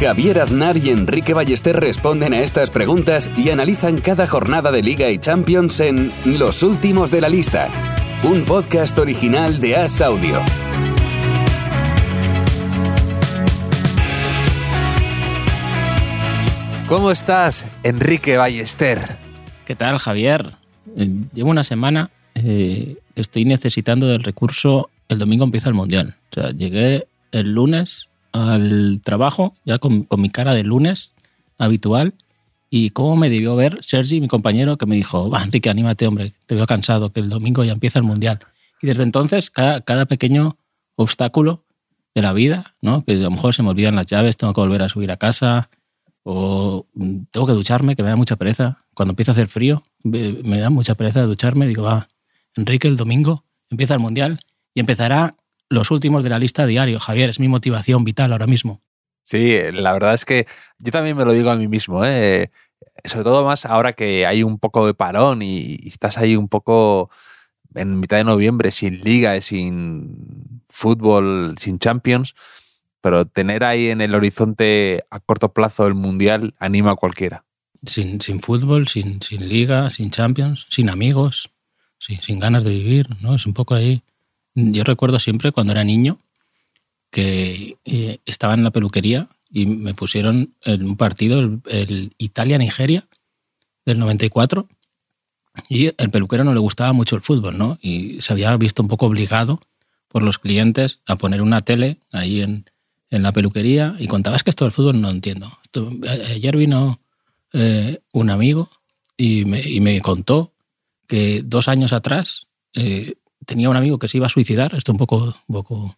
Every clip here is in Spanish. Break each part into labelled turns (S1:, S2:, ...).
S1: Javier Aznar y Enrique Ballester responden a estas preguntas y analizan cada jornada de Liga y Champions en Los Últimos de la Lista, un podcast original de As Audio.
S2: ¿Cómo estás, Enrique Ballester?
S3: ¿Qué tal, Javier? Eh, Llevo una semana, eh, estoy necesitando del recurso, el domingo empieza el Mundial. O sea, llegué el lunes al trabajo, ya con, con mi cara de lunes habitual, y cómo me debió ver Sergi, mi compañero, que me dijo, va, Enrique, anímate, hombre, te veo cansado, que el domingo ya empieza el Mundial. Y desde entonces, cada, cada pequeño obstáculo de la vida, ¿no? Que a lo mejor se me olvidan las llaves, tengo que volver a subir a casa, o mm, tengo que ducharme, que me da mucha pereza. Cuando empieza a hacer frío, me da mucha pereza de ducharme. Digo, va, Enrique, el domingo empieza el Mundial y empezará los últimos de la lista diario. Javier, es mi motivación vital ahora mismo.
S2: Sí, la verdad es que yo también me lo digo a mí mismo, ¿eh? sobre todo más ahora que hay un poco de parón y, y estás ahí un poco en mitad de noviembre sin liga, sin fútbol, sin Champions, pero tener ahí en el horizonte a corto plazo el Mundial anima a cualquiera.
S3: Sin, sin fútbol, sin, sin liga, sin Champions, sin amigos, sin, sin ganas de vivir, ¿no? Es un poco ahí. Yo recuerdo siempre cuando era niño que eh, estaba en la peluquería y me pusieron en un partido, el, Italia-Nigeria del 94, y el peluquero no le gustaba mucho el fútbol, ¿no? Y se había visto un poco obligado por los clientes a poner una tele ahí en, en la peluquería y contaba, es que esto del fútbol no entiendo. Esto- ayer vino eh, un amigo y me, y me contó que dos años atrás eh, tenía un amigo que se iba a suicidar, esto un poco, un poco,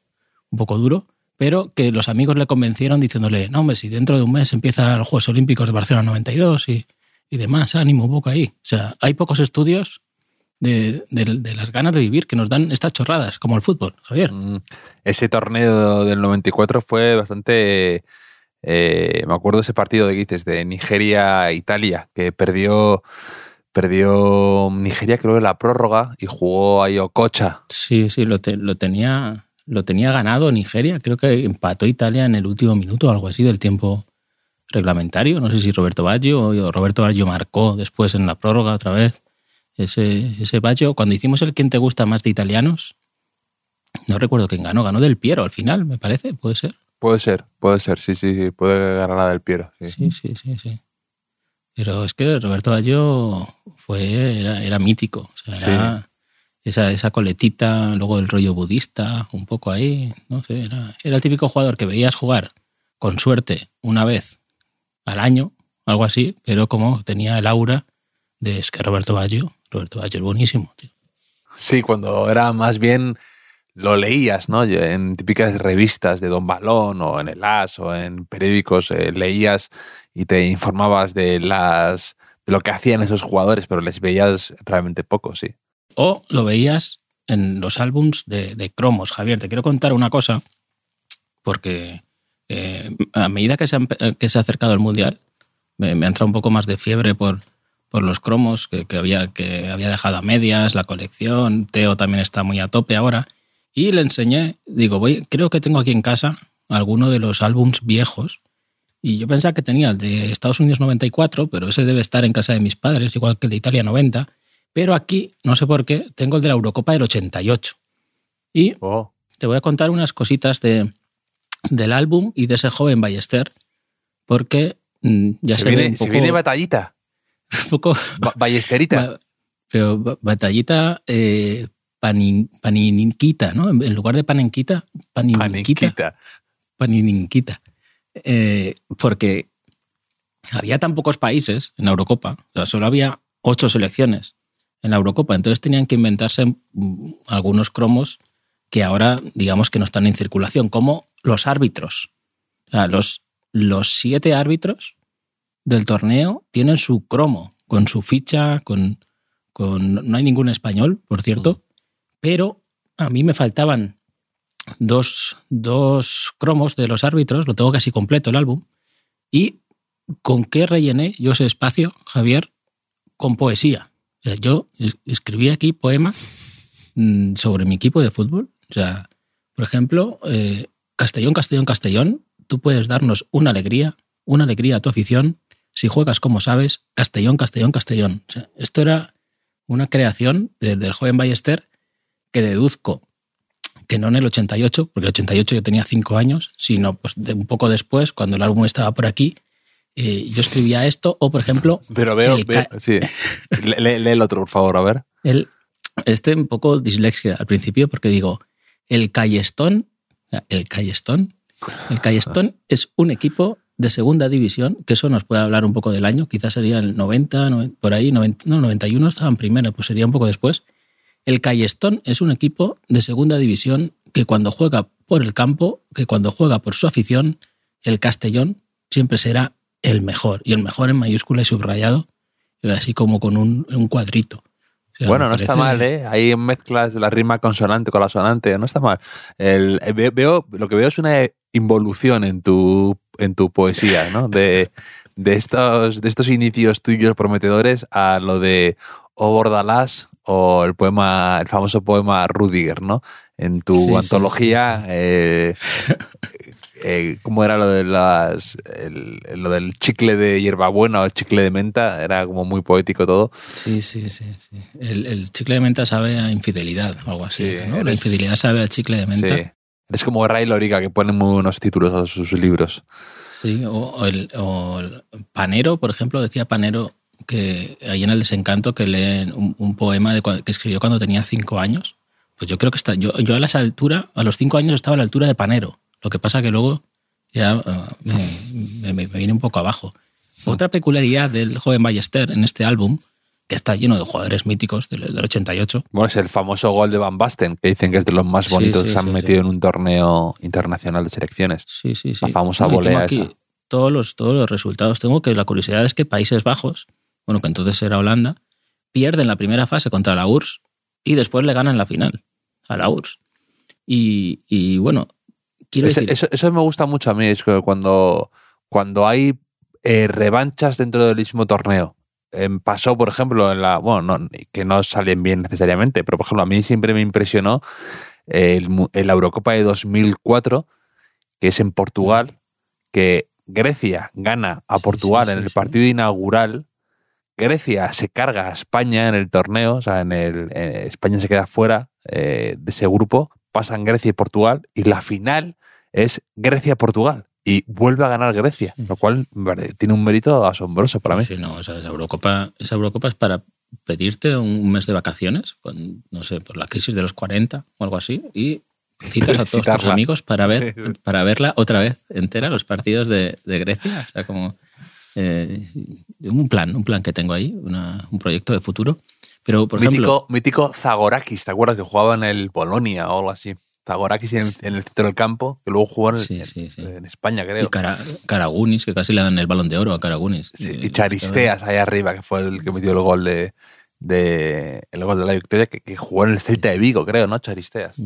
S3: un poco duro, pero que los amigos le convencieron diciéndole, no, hombre, si dentro de un mes empiezan los Juegos Olímpicos de Barcelona 92 y, y demás, ánimo poco ahí. O sea, hay pocos estudios de, de- las ganas de vivir que nos dan estas chorradas, como el fútbol, Javier.
S2: Mm, Ese torneo del 94 fue bastante... eh, me acuerdo ese partido de que dices, de Nigeria-Italia, que perdió, perdió Nigeria creo que la prórroga y jugó ahí Okocha.
S3: Sí, sí, lo, te- lo tenía lo tenía ganado Nigeria. Creo que empató Italia en el último minuto o algo así del tiempo reglamentario. No sé si Roberto Baggio o Roberto Baggio marcó después en la prórroga otra vez. Ese, ese Baggio, cuando hicimos el ¿Quién te gusta más de italianos? No recuerdo quién ganó. Ganó Del Piero al final, me parece. Puede ser.
S2: Puede ser, puede ser, sí, sí, sí, puede ganar la del Piero. sí.
S3: Sí, sí, sí, sí. Pero es que Roberto Baggio fue, era, era mítico. O sea, era esa, esa coletita, luego el rollo budista, un poco ahí. No sé, era, era el típico jugador que veías jugar con suerte una vez al año, algo así, pero como tenía el aura de es que Roberto Baggio, Roberto Baggio es buenísimo, tío.
S2: Sí, cuando era más bien lo leías, ¿no? En típicas revistas de Don Balón o en el As o en periódicos eh, leías y te informabas de las de lo que hacían esos jugadores, pero les veías realmente poco, sí.
S3: O lo veías en los álbums de, cromos. Javier, te quiero contar una cosa, porque eh, a medida que se, ha, empe- que se ha acercado el Mundial, me, me ha entrado un poco más de fiebre por, por los cromos que, que había, que había dejado a medias, la colección. Teo también está muy a tope ahora. Y le enseñé, digo, voy, creo que tengo aquí en casa alguno de los álbums viejos. Y yo pensaba que tenía el de Estados Unidos 94, pero ese debe estar en casa de mis padres, igual que el de Italia 90. Pero aquí, no sé por qué, tengo el de la Eurocopa del 88. Y
S2: Oh,
S3: te voy a contar unas cositas de, del álbum y de ese joven Ballester, porque mm, ya se,
S2: se,
S3: ve
S2: viene,
S3: un
S2: se
S3: poco,
S2: viene batallita,
S3: un poco
S2: ba- ballesterita.
S3: ba- pero ba- batallita eh, panin- paninquita, ¿no? En lugar de panenquita, paninquita. Paninquita. Eh, porque había tan pocos países en la Eurocopa, o sea, solo había ocho selecciones en la Eurocopa, entonces tenían que inventarse mm, algunos cromos que ahora digamos que no están en circulación, como los árbitros. O sea, los, los siete árbitros del torneo tienen su cromo, con su ficha, con, con no hay ningún español, por cierto, pero a mí me faltaban dos, dos cromos de los árbitros, lo tengo casi completo el álbum, y ¿con qué rellené yo ese espacio, Javier? Con poesía. Yo escribí aquí poemas mm, sobre mi equipo de fútbol. O sea, por ejemplo, eh, Castellón, Castellón, Castellón, tú puedes darnos una alegría, una alegría a tu afición, si juegas como sabes, Castellón, Castellón, Castellón. O sea, esto era una creación del joven Ballester que deduzco que no en el 88, porque el 88 yo tenía cinco años, sino pues un poco después, cuando el álbum estaba por aquí, eh, yo escribía esto, o por ejemplo...
S2: Pero veo, sí. Lee, el otro, por favor, a ver.
S3: El, este un poco dislexia al principio, porque digo, el Callestón, el Callestón, el Callestón es un equipo de segunda división, que eso nos puede hablar un poco del año, quizás sería el 90, por ahí, 90, no, 91 estaban primero, pues sería un poco después. El Callestón es un equipo de segunda división que cuando juega por el campo, que cuando juega por su afición, el Castellón siempre será el mejor. Y el mejor en mayúscula y subrayado, así como con un, cuadrito.
S2: bueno, no está mal, ¿eh? Hay mezclas de la rima consonante con la sonante, no está mal. El, eh, veo, lo que veo es una involución en tu, en tu poesía, ¿no? De, de, estos, de estos inicios tuyos prometedores a lo de O Bordalás o el poema, el famoso poema Rudiger, ¿no? En tu antología, eh, eh, ¿cómo era lo de las, lo del chicle de hierbabuena o el chicle de menta? Era como muy poético todo.
S3: Sí, sí, sí. sí. El, chicle de menta sabe a infidelidad o algo así, ¿no? La infidelidad sabe a chicle de menta. Sí.
S2: Es como Ray Loriga, que pone muy buenos títulos a sus libros.
S3: Sí, o el, o el Panero, por ejemplo, decía Panero, que ahí en el desencanto que leen un, poema de, que escribió cuando tenía cinco años. Pues yo creo que está, yo, yo a esa altura, a los cinco años estaba a la altura de Panero. Lo que pasa que luego ya eh, me, viene un poco abajo. Otra peculiaridad del joven Ballester en este álbum, que está lleno de jugadores míticos del, 88.
S2: Bueno, es el famoso gol de Van Basten, que dicen que es de los más bonitos que se han metido en un torneo internacional de selecciones.
S3: Sí, sí, sí.
S2: La famosa volea esa.
S3: Todos los, todos los resultados. Tengo que la curiosidad es que Países Bajos bueno, que entonces era Holanda, pierden la primera fase contra la URSS y después le ganan la final a la URSS. Y, bueno, quiero decir...
S2: Eso, me gusta mucho a mí, es que cuando, cuando hay eh, revanchas dentro del mismo torneo. Em, pasó, por ejemplo, en la. Bueno, que no salen bien necesariamente, pero por ejemplo, a mí siempre me impresionó el, la Eurocopa de 2004, que es en Portugal, que Grecia gana a Portugal en el partido inaugural Grecia se carga a España en el torneo, o sea, en el, España se queda fuera eh, de ese grupo, pasan Grecia y Portugal y la final es Grecia-Portugal y vuelve a ganar Grecia, lo cual tiene un mérito asombroso para mí.
S3: Sí, no, esa, Eurocopa, esa Eurocopa es para pedirte un mes de vacaciones, con, no sé, por la crisis de los 40 o algo así, y citas a todos tus amigos para ver para verla otra vez entera, los partidos de, de Grecia. O sea, como eh, un plan, un plan que tengo ahí, un proyecto de futuro. Pero, por
S2: mítico,
S3: ejemplo...
S2: Mítico Zagorakis, ¿te acuerdas que jugaba en el Polonia o algo así? Zagorakis en, el centro del campo, que luego jugó en, España, creo.
S3: Y Caragunis, que casi le dan el balón de oro a Caragunis.
S2: y Charisteas ahí arriba, que fue el que metió el gol de, de el gol de la victoria, que, jugó en el Celta de Vigo, creo, ¿no? Charisteas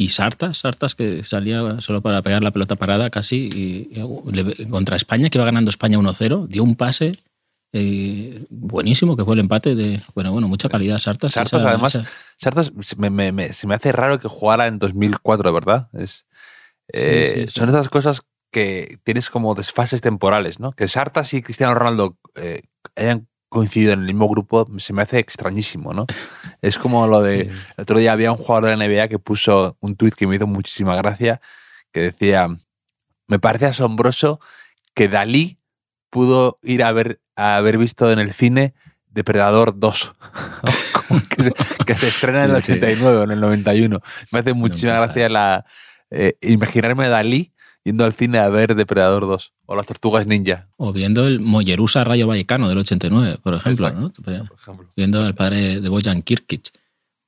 S3: y Sartas, Sartas que salía solo para pegar la pelota parada casi y, contra España, que iba ganando España 1-0, dio un pase eh, buenísimo, que fue el empate de, bueno, bueno, mucha calidad Sartas.
S2: Sartas además, Sartas me, se me hace raro que jugara en 2004, ¿verdad? Es, eh, son esas cosas que tienes como desfases temporales, ¿no? Que Sartas y Cristiano Ronaldo eh, hayan coincidido en el mismo grupo se me hace extrañísimo, ¿no? Es como lo de. El otro día había un jugador de la NBA que puso un tuit que me hizo muchísima gracia, que decía: Me parece asombroso que Dalí pudo ir a ver, a haber visto en el cine Depredador 2, que, se, estrena en el 89 o en el 91. Me hace muchísima gracia la, eh, imaginarme a Dalí yendo al cine a ver Depredador 2 o Las Tortugas Ninja.
S3: O viendo el Mollerusa Rayo Vallecano del 89, por ejemplo, ¿no? Por ejemplo. Viendo al padre de Bojan Kirkic.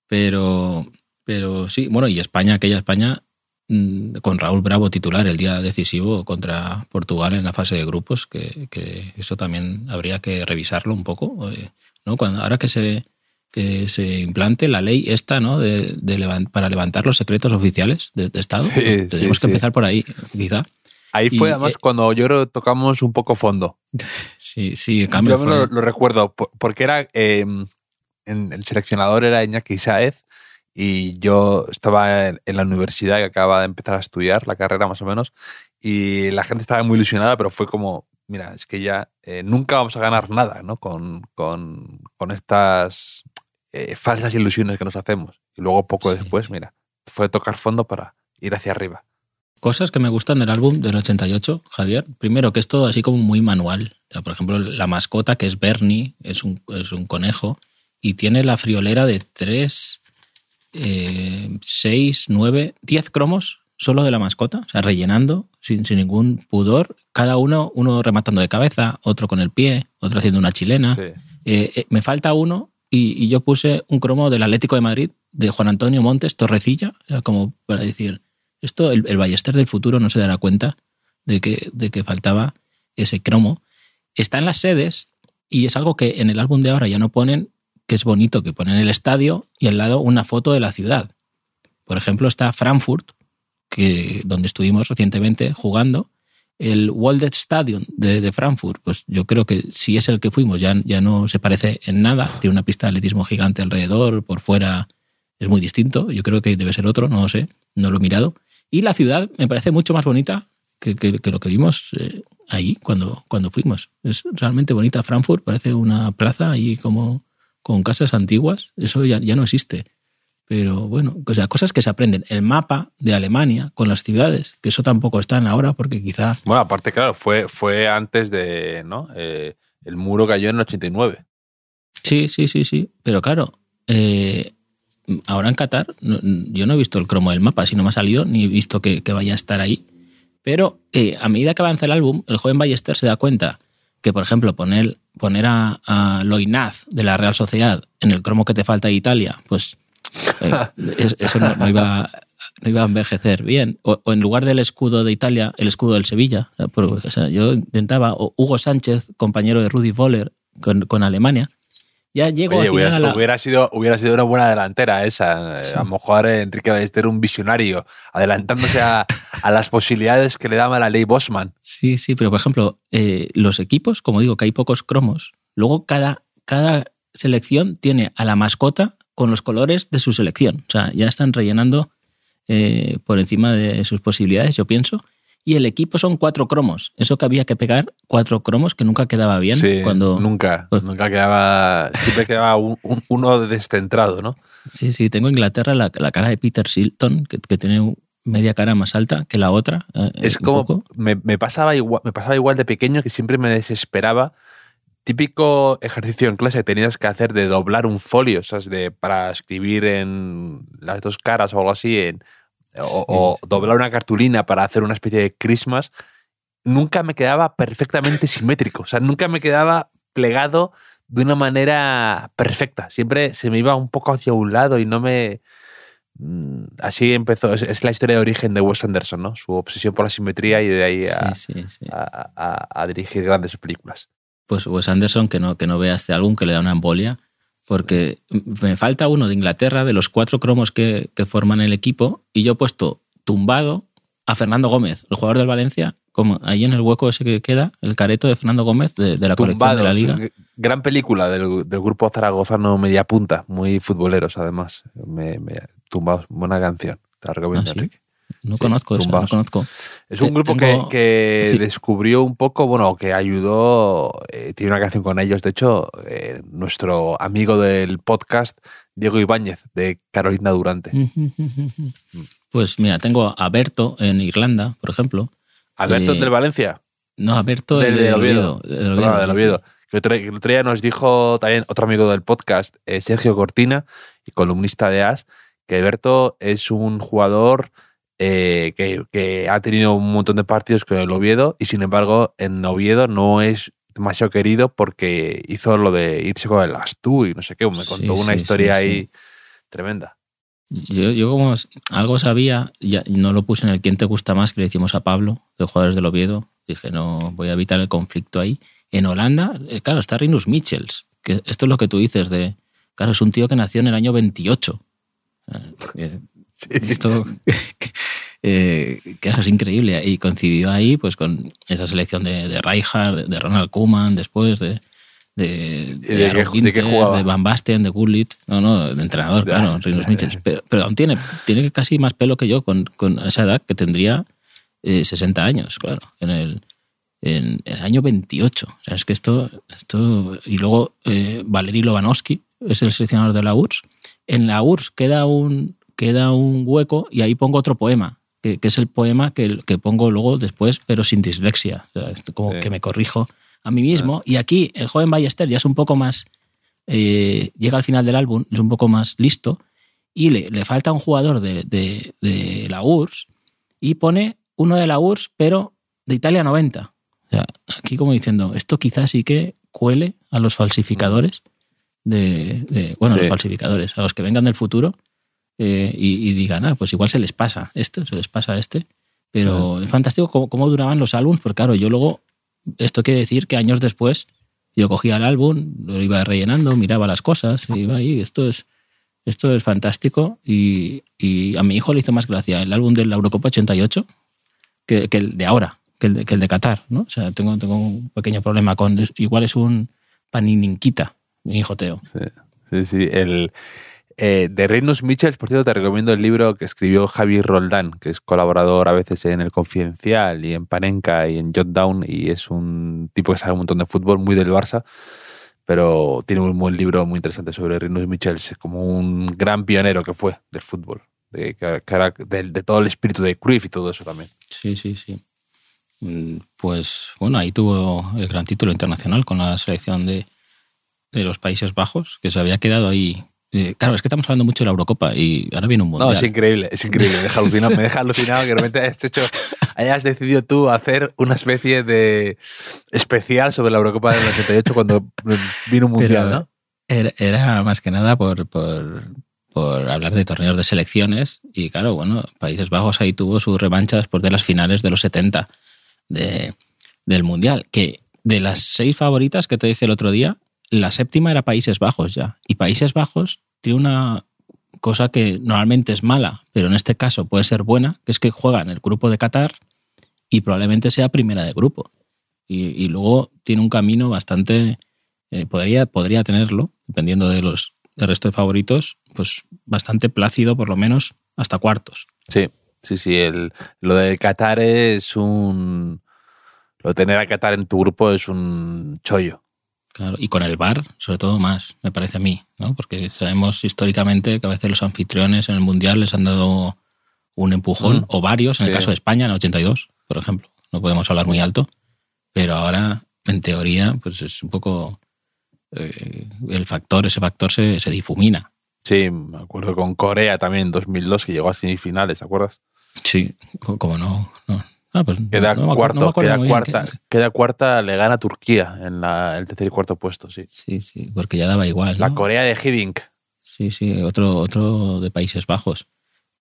S3: Pero, pero sí, bueno, y España, aquella España, mm, con Raúl Bravo titular el día decisivo contra Portugal en la fase de grupos, que, que eso también habría que revisarlo un poco, eh, ¿no? Cuando, ahora que se que se implante la ley esta, ¿no? De, de levan- para levantar los secretos oficiales de, de Estado.
S2: Sí,
S3: Pues tenemos
S2: sí,
S3: que
S2: sí.
S3: empezar por ahí, quizá.
S2: Ahí
S3: Y,
S2: fue además
S3: eh,
S2: cuando yo creo tocamos un poco fondo.
S3: Sí, sí, cambio.
S2: Yo lo, lo recuerdo po- porque era eh, en- el seleccionador era Iñaki Saez y yo estaba en, en la universidad que acababa de empezar a estudiar la carrera más o menos y la gente estaba muy ilusionada pero fue como mira es que ya eh, nunca vamos a ganar nada ¿no? con, con, con estas eh, falsas ilusiones que nos hacemos y luego poco
S3: Sí.
S2: después mira fue tocar fondo para ir hacia arriba
S3: Cosas que me gustan del álbum del 88, Javier. Primero, que es todo así como muy manual. O sea, por ejemplo, la mascota, que es Bernie, es un, es un conejo, y tiene la friolera de 3, 6, 9, 10 cromos solo de la mascota, o sea, rellenando sin, sin ningún pudor. Cada uno, uno rematando de cabeza, otro con el pie, otro haciendo una chilena.
S2: Sí.
S3: Eh, eh, me falta uno y, y yo puse un cromo del Atlético de Madrid de Juan Antonio Montes Torrecilla, como para decir, esto el, el Ballester del futuro no se dará cuenta de que, de que faltaba ese cromo. Está en las sedes y es algo que en el álbum de ahora ya no ponen, que es bonito, que ponen el estadio y al lado una foto de la ciudad. Por ejemplo, está Frankfurt, que, donde estuvimos recientemente jugando, el Waldet Stadium de, de Frankfurt, pues yo creo que si es el que fuimos ya, ya no se parece en nada, tiene una pista de atletismo gigante alrededor, por fuera es muy distinto, yo creo que debe ser otro, no lo sé, no lo he mirado. Y la ciudad me parece mucho más bonita que, que- que lo que vimos eh, ahí cuando, cuando fuimos. Es realmente bonita Frankfurt, parece una plaza ahí como con casas antiguas, eso ya, ya no existe. Pero bueno, o sea, cosas que se aprenden. El mapa de Alemania con las ciudades, que eso tampoco están ahora porque quizá
S2: bueno aparte claro fue, fue antes de ¿no? Eh, el muro cayó en el 89
S3: Sí, sí, sí, sí. Pero claro, eh, ahora en Qatar, no- yo no he visto el cromo del mapa, si no me ha salido, ni he visto que, que vaya a estar ahí. Pero eh, a medida que avanza el álbum, el joven Ballester se da cuenta que, por ejemplo, poner, poner a, a Loinaz de la Real Sociedad en el cromo que te falta de Italia, pues eh, es- eso no, no iba, no iba a envejecer bien. O, o en lugar del escudo de Italia, el escudo del Sevilla. O sea, yo intentaba, o Hugo Sánchez, compañero de Rudy Voller con, con Alemania, ya llego
S2: Oye,
S3: final
S2: hubiera,
S3: a la-
S2: hubiera sido, hubiera sido una buena delantera esa. Eh, A lo mejor Enrique Ballester un visionario, adelantándose a, a las posibilidades que le daba la ley Bosman.
S3: Sí, sí, pero por ejemplo, eh, los equipos, como digo, que hay pocos cromos, luego cada, cada selección tiene a la mascota con los colores de su selección. O sea, ya están rellenando eh, por encima de sus posibilidades, yo pienso. Y el equipo son cuatro cromos. Eso que había que pegar cuatro cromos que nunca quedaba bien.
S2: Sí,
S3: cuando...
S2: nunca,
S3: pues-
S2: nunca quedaba, siempre quedaba un- un- uno descentrado, ¿no?
S3: Sí, sí, tengo en Inglaterra la, la cara de Peter Shilton, que, que tiene media cara más alta que la otra. eh,
S2: Es
S3: un
S2: como, me, me pasaba igual, me pasaba igual de pequeño que siempre me desesperaba. Típico ejercicio en clase que tenías que hacer de doblar un folio, o sea, de, para escribir en las dos caras o algo así, en, o,
S3: Sí,
S2: o
S3: sí.
S2: doblar una cartulina para hacer una especie de Christmas, nunca me quedaba perfectamente simétrico. O sea, nunca me quedaba plegado de una manera perfecta. Siempre se me iba un poco hacia un lado y no me. mm, Así empezó. Es, es la historia de origen de Wes Anderson, ¿no? Su obsesión por la simetría y de ahí a,
S3: Sí, sí, sí.
S2: a- a- a dirigir grandes películas.
S3: Pues Wes Anderson, que no, que no vea este álbum, que le da una embolia, porque me falta uno de Inglaterra, de los cuatro cromos que, que forman el equipo, y yo he puesto tumbado a Fernando Gómez, el jugador del Valencia, como ahí en el hueco ese que queda, el careto de Fernando Gómez de, de la colección de la
S2: Tumbados,
S3: liga.
S2: gran película del, del grupo zaragozano Media Punta, muy futboleros además. Me, me- tumbados, buena canción. Te la recomiendo,
S3: Ah, ¿sí?
S2: Enrique.
S3: No
S2: Sí,
S3: conozco eso, no conozco.
S2: Es un grupo
S3: tengo-
S2: que, que
S3: sí.
S2: descubrió un poco, bueno, que ayudó, eh, tiene una canción con ellos, de hecho, eh, nuestro amigo del podcast, Diego Ibáñez, de Carolina Durante.
S3: Pues mira, tengo a Berto en Irlanda, por ejemplo.
S2: Alberto
S3: Eh,
S2: del Valencia,
S3: No, a Berto
S2: del,
S3: el
S2: del
S3: de
S2: Oviedo,
S3: del Oviedo,
S2: del
S3: sí.
S2: Oviedo. Que otro, que el otro día nos dijo también otro amigo del podcast, Sergio Cortina, y columnista de AS, que Alberto es un jugador eh, que, que ha tenido un montón de partidos con el Oviedo y sin embargo en Oviedo no es demasiado querido porque hizo lo de irse con el Astú y no sé qué, me
S3: Sí,
S2: contó una
S3: sí,
S2: historia
S3: sí,
S2: ahí tremenda.
S3: Yo, yo como algo sabía, ya no lo puse en el quién te gusta más que le hicimos a Pablo, de jugadores del Oviedo. Dije, no, voy a evitar el conflicto ahí. En Holanda, eh, claro, está Rinus Michels, que esto es lo que tú dices de Claro, es un tío que nació en el año 28. Esto eh, que es increíble. Y coincidió ahí pues con esa selección de, de Rijkaard, de Ronald Koeman, después de, de,
S2: ¿Y de
S3: Van Basten, de Gullit. No, no, de entrenador, claro, Rinus
S2: ya,
S3: Michels. Pero, pero aún tiene, tiene casi más pelo que yo con, con esa edad, que tendría eh, 60 años, claro, en el, en, en el año 28. O sea, es que esto. esto y luego eh, Valery Lobanovsky es el seleccionador de la URSS. En la URSS queda un, queda un hueco y ahí pongo otro poema, que, que es el poema que, que pongo luego después, pero sin dislexia. O sea, es como
S2: Sí.
S3: que me corrijo a mí mismo. Y aquí el joven Ballester ya es un poco más. eh, llega al final del álbum, es un poco más listo y le, le falta un jugador de, de- de la URSS y pone uno de la URSS, pero de Italia 90. O sea, aquí como diciendo, esto quizás sí que cuele a los falsificadores de, de- bueno,
S2: Sí.
S3: los falsificadores, a los que vengan del futuro eh, y, y digan, ah, pues igual se les pasa esto, se les pasa este. Pero es fantástico cómo, cómo duraban los álbumes, porque claro, yo luego, esto quiere decir que años después yo cogía el álbum, lo iba rellenando, miraba las cosas, y iba ahí, esto es, esto es fantástico y, y a mi hijo le hizo más gracia el álbum de la Eurocopa 88 que, que el de ahora, que el de, que el de Qatar, ¿no? O sea, tengo, tengo un pequeño problema con, igual es un panininquita, mi hijo Teo.
S2: Sí, sí, sí. El, eh, de Rinus Michels, por cierto, te recomiendo el libro que escribió Javi Roldán, que es colaborador a veces en El Confidencial y en Panenka y en Jotdown, y es un tipo que sabe un montón de fútbol, muy del Barça, pero tiene un buen libro muy interesante sobre Rinus Michels, como un gran pionero que fue del fútbol, de, de todo el espíritu de Cruyff y todo eso también.
S3: Sí, sí, sí. Mm, Pues bueno, ahí tuvo el gran título internacional con la selección de, de los Países Bajos, que se había quedado ahí. Eh, claro, es que estamos hablando mucho de la Eurocopa y ahora viene un mundial.
S2: No, es increíble, es increíble. Me deja alucinado, me deja alucinado que de repente hayas, hecho, hayas decidido tú hacer una especie de especial sobre la Eurocopa del 88 cuando vino un mundial,
S3: Pero
S2: ¿no?
S3: Era, era más que nada por, por, por hablar de torneos de selecciones y claro, bueno, Países Bajos ahí tuvo su revancha después de las finales de los 70 de, del Mundial, que de las seis favoritas que te dije el otro día, la séptima era Países Bajos ya. Y Países Bajos tiene una cosa que normalmente es mala, pero en este caso puede ser buena, que es que juega en el grupo de Qatar y probablemente sea primera de grupo. Y, y luego tiene un camino bastante eh, podría, podría tenerlo, dependiendo de los del resto de favoritos, pues bastante plácido, por lo menos, hasta cuartos.
S2: Sí, sí, sí. El, lo de Qatar es un... Lo de tener a Qatar en tu grupo es un chollo.
S3: Claro, y con el VAR, sobre todo más, me parece a mí, ¿no? Porque sabemos históricamente que a veces los anfitriones en el Mundial les han dado un empujón,
S2: Mm.
S3: o varios, en el caso de España, en el 82, por ejemplo. No podemos hablar muy alto, pero ahora, en teoría, pues es un poco... eh, el factor, ese factor se, se difumina.
S2: Sí, me acuerdo con Corea también en 2002 que llegó a semifinales, ¿te acuerdas?
S3: Sí, co- como no... no. Ah, pues
S2: Queda
S3: no
S2: cuarto, queda cuarta,
S3: que-
S2: queda cuarta, le gana a Turquía en la, el tercer y cuarto puesto, sí.
S3: Sí, sí, porque ya daba igual.
S2: La. Corea de Hiddink.
S3: Sí, sí, otro, otro de Países Bajos.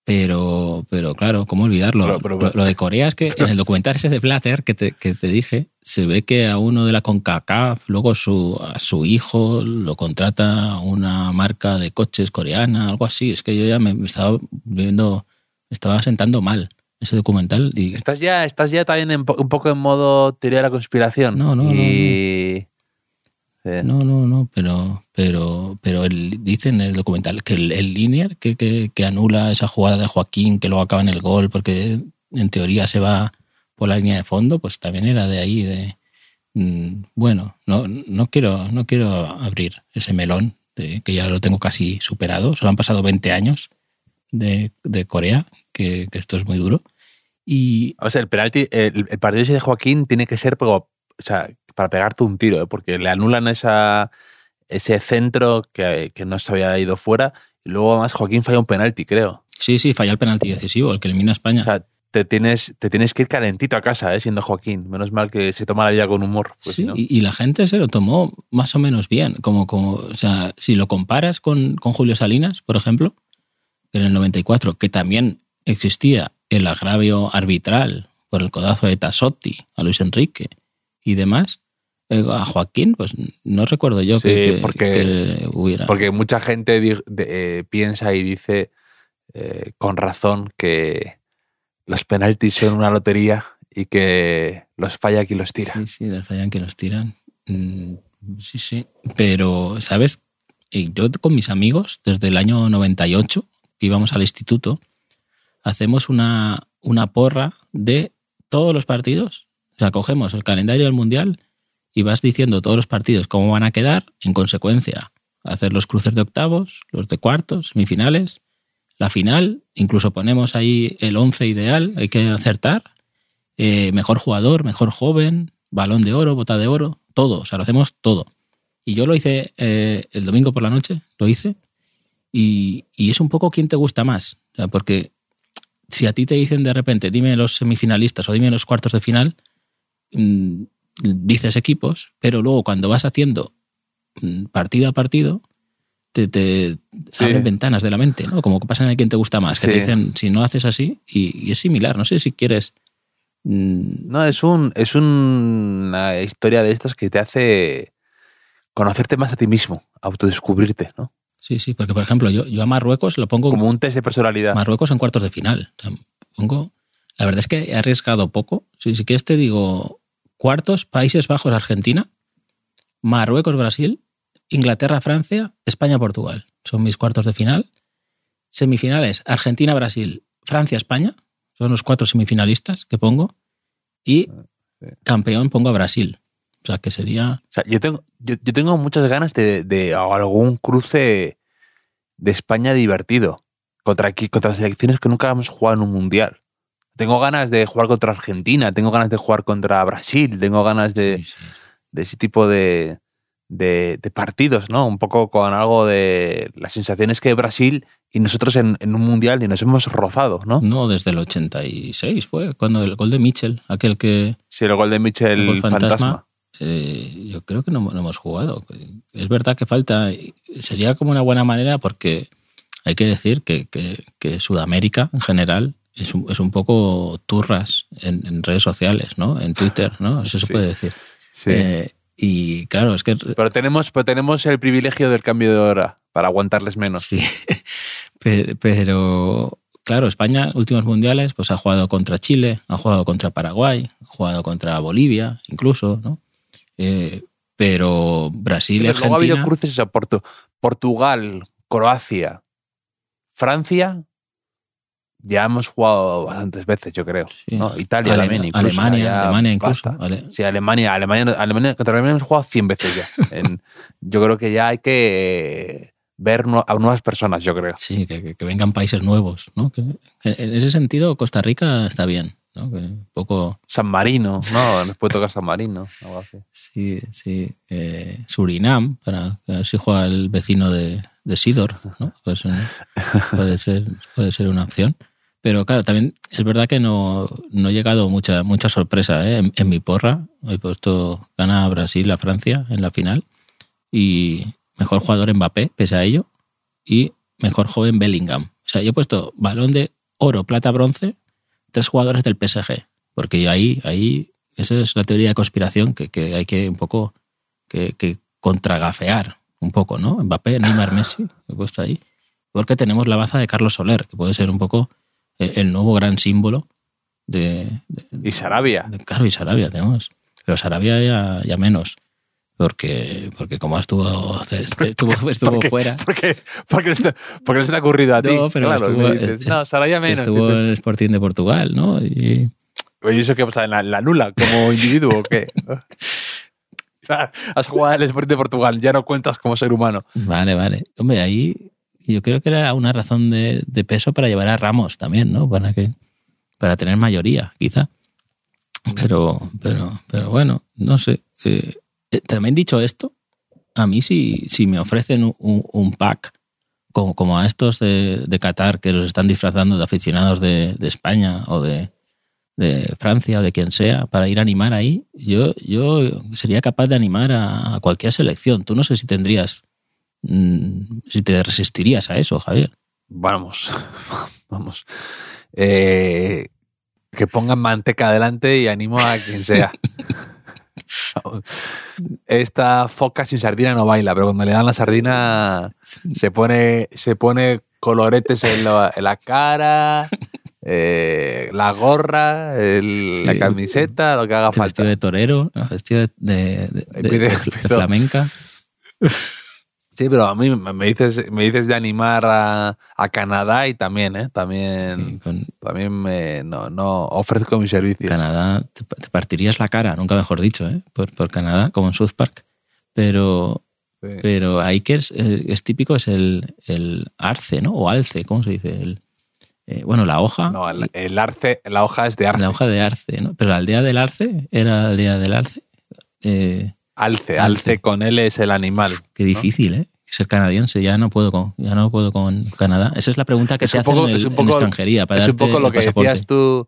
S3: Pero, pero claro, ¿cómo olvidarlo?
S2: Pero- pero-
S3: lo, lo de Corea es que en el documental ese de Platter que te, que te dije, se ve que a uno de la CONCACAF, luego su, a su hijo lo contrata una marca de coches coreana, algo así. Es que yo ya me, me estaba viendo, me estaba sentando mal ese documental. Y,
S2: ¿Estás ya, estás ya también en po- un poco en modo teoría de la conspiración?
S3: No, no, no,
S2: y... Sí.
S3: No, no, no, pero, pero, pero él, dice en el documental que el, el linear que, que, que anula esa jugada de Joaquín, que luego acaba en el gol, porque en teoría se va por la línea de fondo, pues también era de ahí, de mm, bueno, no, no quiero, no quiero abrir ese melón, de, que ya lo tengo casi superado, solo han pasado 20 años de, de Corea, que, que esto es muy duro. Y
S2: O sea, el penalti, el, el partido ese de Joaquín tiene que ser como, o sea, para pegarte un tiro, ¿eh? porque le anulan esa, ese centro que, que no se había ido fuera y luego además Joaquín falla un penalti, creo.
S3: sí, sí, falla el penalti decisivo, el que elimina a España.
S2: O sea, te tienes, te tienes que ir calentito a casa, ¿eh? siendo Joaquín. Menos mal que se toma la vida con humor. pues
S3: Sí,
S2: si no-
S3: y, y la gente se lo tomó más o menos bien. Como, como, o sea, si lo comparas con, con Julio Salinas, por ejemplo, en el 94, que también existía el agravio arbitral por el codazo de Tassotti a Luis Enrique y demás, Eh, a Joaquín, pues no recuerdo yo
S2: Sí,
S3: que, que-
S2: porque-
S3: que hubiera.
S2: Porque mucha gente di- de- eh, piensa y dice eh, con razón que los penaltis son una lotería y que los falla quien los tira.
S3: Sí, sí, les fallan que los tiran. Mm, Sí, sí. Pero, ¿sabes? Yo con mis amigos, desde el año 98, que íbamos al instituto, hacemos una, una porra de todos los partidos. O sea, cogemos el calendario del Mundial y vas diciendo todos los partidos cómo van a quedar, en consecuencia, hacer los cruces de octavos, los de cuartos, semifinales, la final, incluso ponemos ahí el 11 ideal, hay que acertar, eh, mejor jugador, mejor joven, balón de oro, bota de oro, todo, o sea, lo hacemos todo. Y yo lo hice eh, el domingo por la noche, lo hice, y, y es un poco quién te gusta más, o sea, porque si a ti te dicen de repente, dime los semifinalistas o dime los cuartos de final, mm, dices equipos, pero luego cuando vas haciendo mm, partido a partido, te, te
S2: Sí.
S3: abren ventanas de la mente, ¿no? Como que pasa en el quién te gusta más, que te dicen, si no haces así, y, y es similar, no sé si quieres... mm,
S2: No, es un es un- una historia de estas que te hace conocerte más a ti mismo, autodescubrirte, ¿no?
S3: Sí, sí, porque por ejemplo, yo, yo a Marruecos lo pongo
S2: Como un test de personalidad.
S3: Marruecos en cuartos de final. O sea, pongo, la verdad es que he arriesgado poco. Si, si quieres te digo cuartos, Países Bajos, Argentina, Marruecos, Brasil, Inglaterra, Francia, España, Portugal. Son mis cuartos de final. Semifinales, Argentina, Brasil, Francia, España. Son los cuatro semifinalistas que pongo. Y
S2: Sí.
S3: campeón pongo a Brasil. O sea, que sería...
S2: O sea, yo tengo, yo, yo tengo muchas ganas de, de algún cruce de España divertido contra, aquí- contra selecciones que nunca hemos jugado en un mundial. Tengo ganas de jugar contra Argentina, tengo ganas de jugar contra Brasil, tengo ganas de,
S3: Sí, sí.
S2: de ese tipo de, de, de partidos, ¿no? Un poco con algo de las sensaciones que Brasil y nosotros en, en un mundial y nos hemos rozado, ¿no?
S3: No, desde el 86 fue, cuando el gol de Mitchell, aquel que,
S2: Si el gol de Michel
S3: El gol
S2: fantasma.
S3: fantasma. Eh, yo creo que no, no hemos jugado. Es verdad que falta, sería como una buena manera porque hay que decir que, que- que Sudamérica en general es un, es un poco turras en, en redes sociales, ¿no? En Twitter, ¿no? Eso se
S2: Sí.
S3: puede decir.
S2: Sí.
S3: Eh, y claro, es que
S2: pero, tenemos, pero tenemos el privilegio del cambio de hora para aguantarles menos.
S3: sí. Pe- Pero claro, España, últimos mundiales, pues ha jugado contra Chile, ha jugado contra Paraguay, ha jugado contra Bolivia, incluso, ¿no? Eh, pero Brasil
S2: Pero luego ha habido
S3: Argentina.
S2: cruces a Portu- Portugal, Croacia, Francia. Ya hemos jugado bastantes veces, yo creo.
S3: Sí.
S2: ¿no? Italia
S3: Ale-
S2: también, incluso.
S3: Alemania, Alemania incluso. Ale-
S2: Sí, Alemania, Alemania, Alemania, contra Alemania hemos jugado 100 veces ya. En- yo creo que ya hay que ver a nuevas personas, yo creo.
S3: Sí, que, que- que vengan países nuevos, ¿no? Que, que en ese sentido, Costa Rica está bien, ¿no? Que un poco,
S2: San Marino, no, nos puede tocar San Marino, algo así.
S3: sí, sí. eh, Surinam, para a si juega el vecino de, de Sidor, ¿no? Puede, ser, puede ser una opción. Pero claro, también es verdad que no, no he llegado mucha, mucha sorpresa ¿eh? en, en mi porra. He puesto gana Brasil a Francia en la final y mejor jugador Mbappé, pese a ello, y mejor joven Bellingham. O sea, yo he puesto balón de oro, plata, bronce, tres jugadores del PSG. Porque ahí, ahí, esa es la teoría de conspiración que, que hay que un poco que, que contragafear un poco, ¿no? Mbappé, Neymar, Messi, he puesto ahí. Porque tenemos la baza de Carlos Soler, que puede ser un poco el, el nuevo gran símbolo de, de-
S2: Y Sarabia.
S3: de- claro, y Sarabia tenemos. Pero Sarabia ya, ya menos. Porque, porque como estuvo, estuvo, estuvo
S2: Porque-
S3: fuera.
S2: Porque, porque, no se- porque se te ha ocurrido a ti.
S3: No, pero
S2: claro,
S3: estuvo-
S2: dices, no, Sarabia menos.
S3: estuvo en el Sporting de Portugal, ¿no? Y,
S2: Oye, ¿eso qué pasa? ¿En la, la nula como individuo o qué? O sea, has jugado en el Sporting de Portugal, ya no cuentas como ser humano.
S3: Vale, vale. Hombre, ahí yo creo que era una razón de, de peso para llevar a Ramos también, ¿no? Para que para tener mayoría, quizá. Pero, pero, pero bueno, no sé. Eh, también dicho esto, a mí si, si me ofrecen un, un- un pack como, como a estos de, de Qatar que los están disfrazando de aficionados de, de España o de, de Francia o de quien sea para ir a animar ahí, yo, yo sería capaz de animar a, a cualquier selección. Tú no sé si tendrías, mm, si te resistirías a eso, Javier.
S2: Vamos, vamos. Eh, que pongan manteca adelante y animo a quien sea. Esta foca sin sardina no baila, pero cuando le dan la sardina se pone, se pone coloretes en la, en la cara, eh, la gorra, el- la camiseta, lo que haga
S3: Este
S2: falta.
S3: vestido de torero, vestido de, de-
S2: pido-
S3: flamenca.
S2: Sí, pero a mí me dices, me dices de animar a, a Canadá y también, ¿eh? También,
S3: Sí, con
S2: también me, no, no ofrezco mis servicios.
S3: Canadá te, te partirías la cara, nunca mejor dicho, ¿eh? por, por Canadá, como en South Park. Pero,
S2: Sí.
S3: pero ahí que es, eh, es típico es el, el arce, ¿no? O alce, ¿cómo se dice? El, eh, bueno, la hoja.
S2: No, el, el arce, la hoja es de arce.
S3: La hoja de arce, ¿no? Pero la aldea del arce era la aldea del arce. Eh,
S2: Alce,
S3: Alce.
S2: alce con L es el animal.
S3: qué difícil, ¿eh? Ser canadiense, ya no puedo con, ya no puedo con Canadá. Esa es la pregunta que
S2: Es
S3: se hace en, el-
S2: es un
S3: en
S2: poco-
S3: extranjería para
S2: es un poco lo que
S3: pasaporte.
S2: decías tú.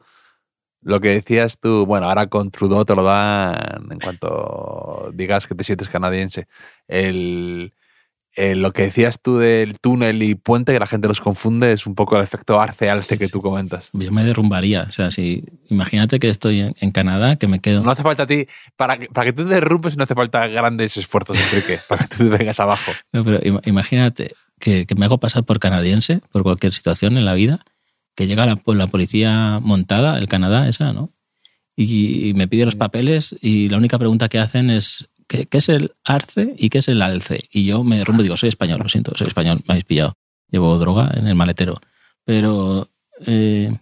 S2: Lo que decías tú, bueno, ahora con Trudeau te lo dan en cuanto digas que te sientes canadiense. El, el- lo que decías tú del túnel y puente, que la gente los confunde, es un poco el efecto arce-alce
S3: Sí,
S2: que tú comentas.
S3: Yo me derrumbaría. O sea, si imagínate que estoy en, en Canadá, que me quedo.
S2: No hace falta a ti, para que, para que tú te derrumbes no hace falta grandes esfuerzos, Enrique, para que tú te vengas abajo.
S3: No, pero ima- imagínate que, que me hago pasar por canadiense, por cualquier situación en la vida, que llega la, la policía montada, el Canadá, esa, ¿no? Y, y me pide los papeles y la única pregunta que hacen es ¿qué, qué es el arce y qué es el alce? Y yo me derrumbo y digo, soy español, lo siento, soy español, me habéis pillado. Llevo droga en el maletero. Pero... Eh,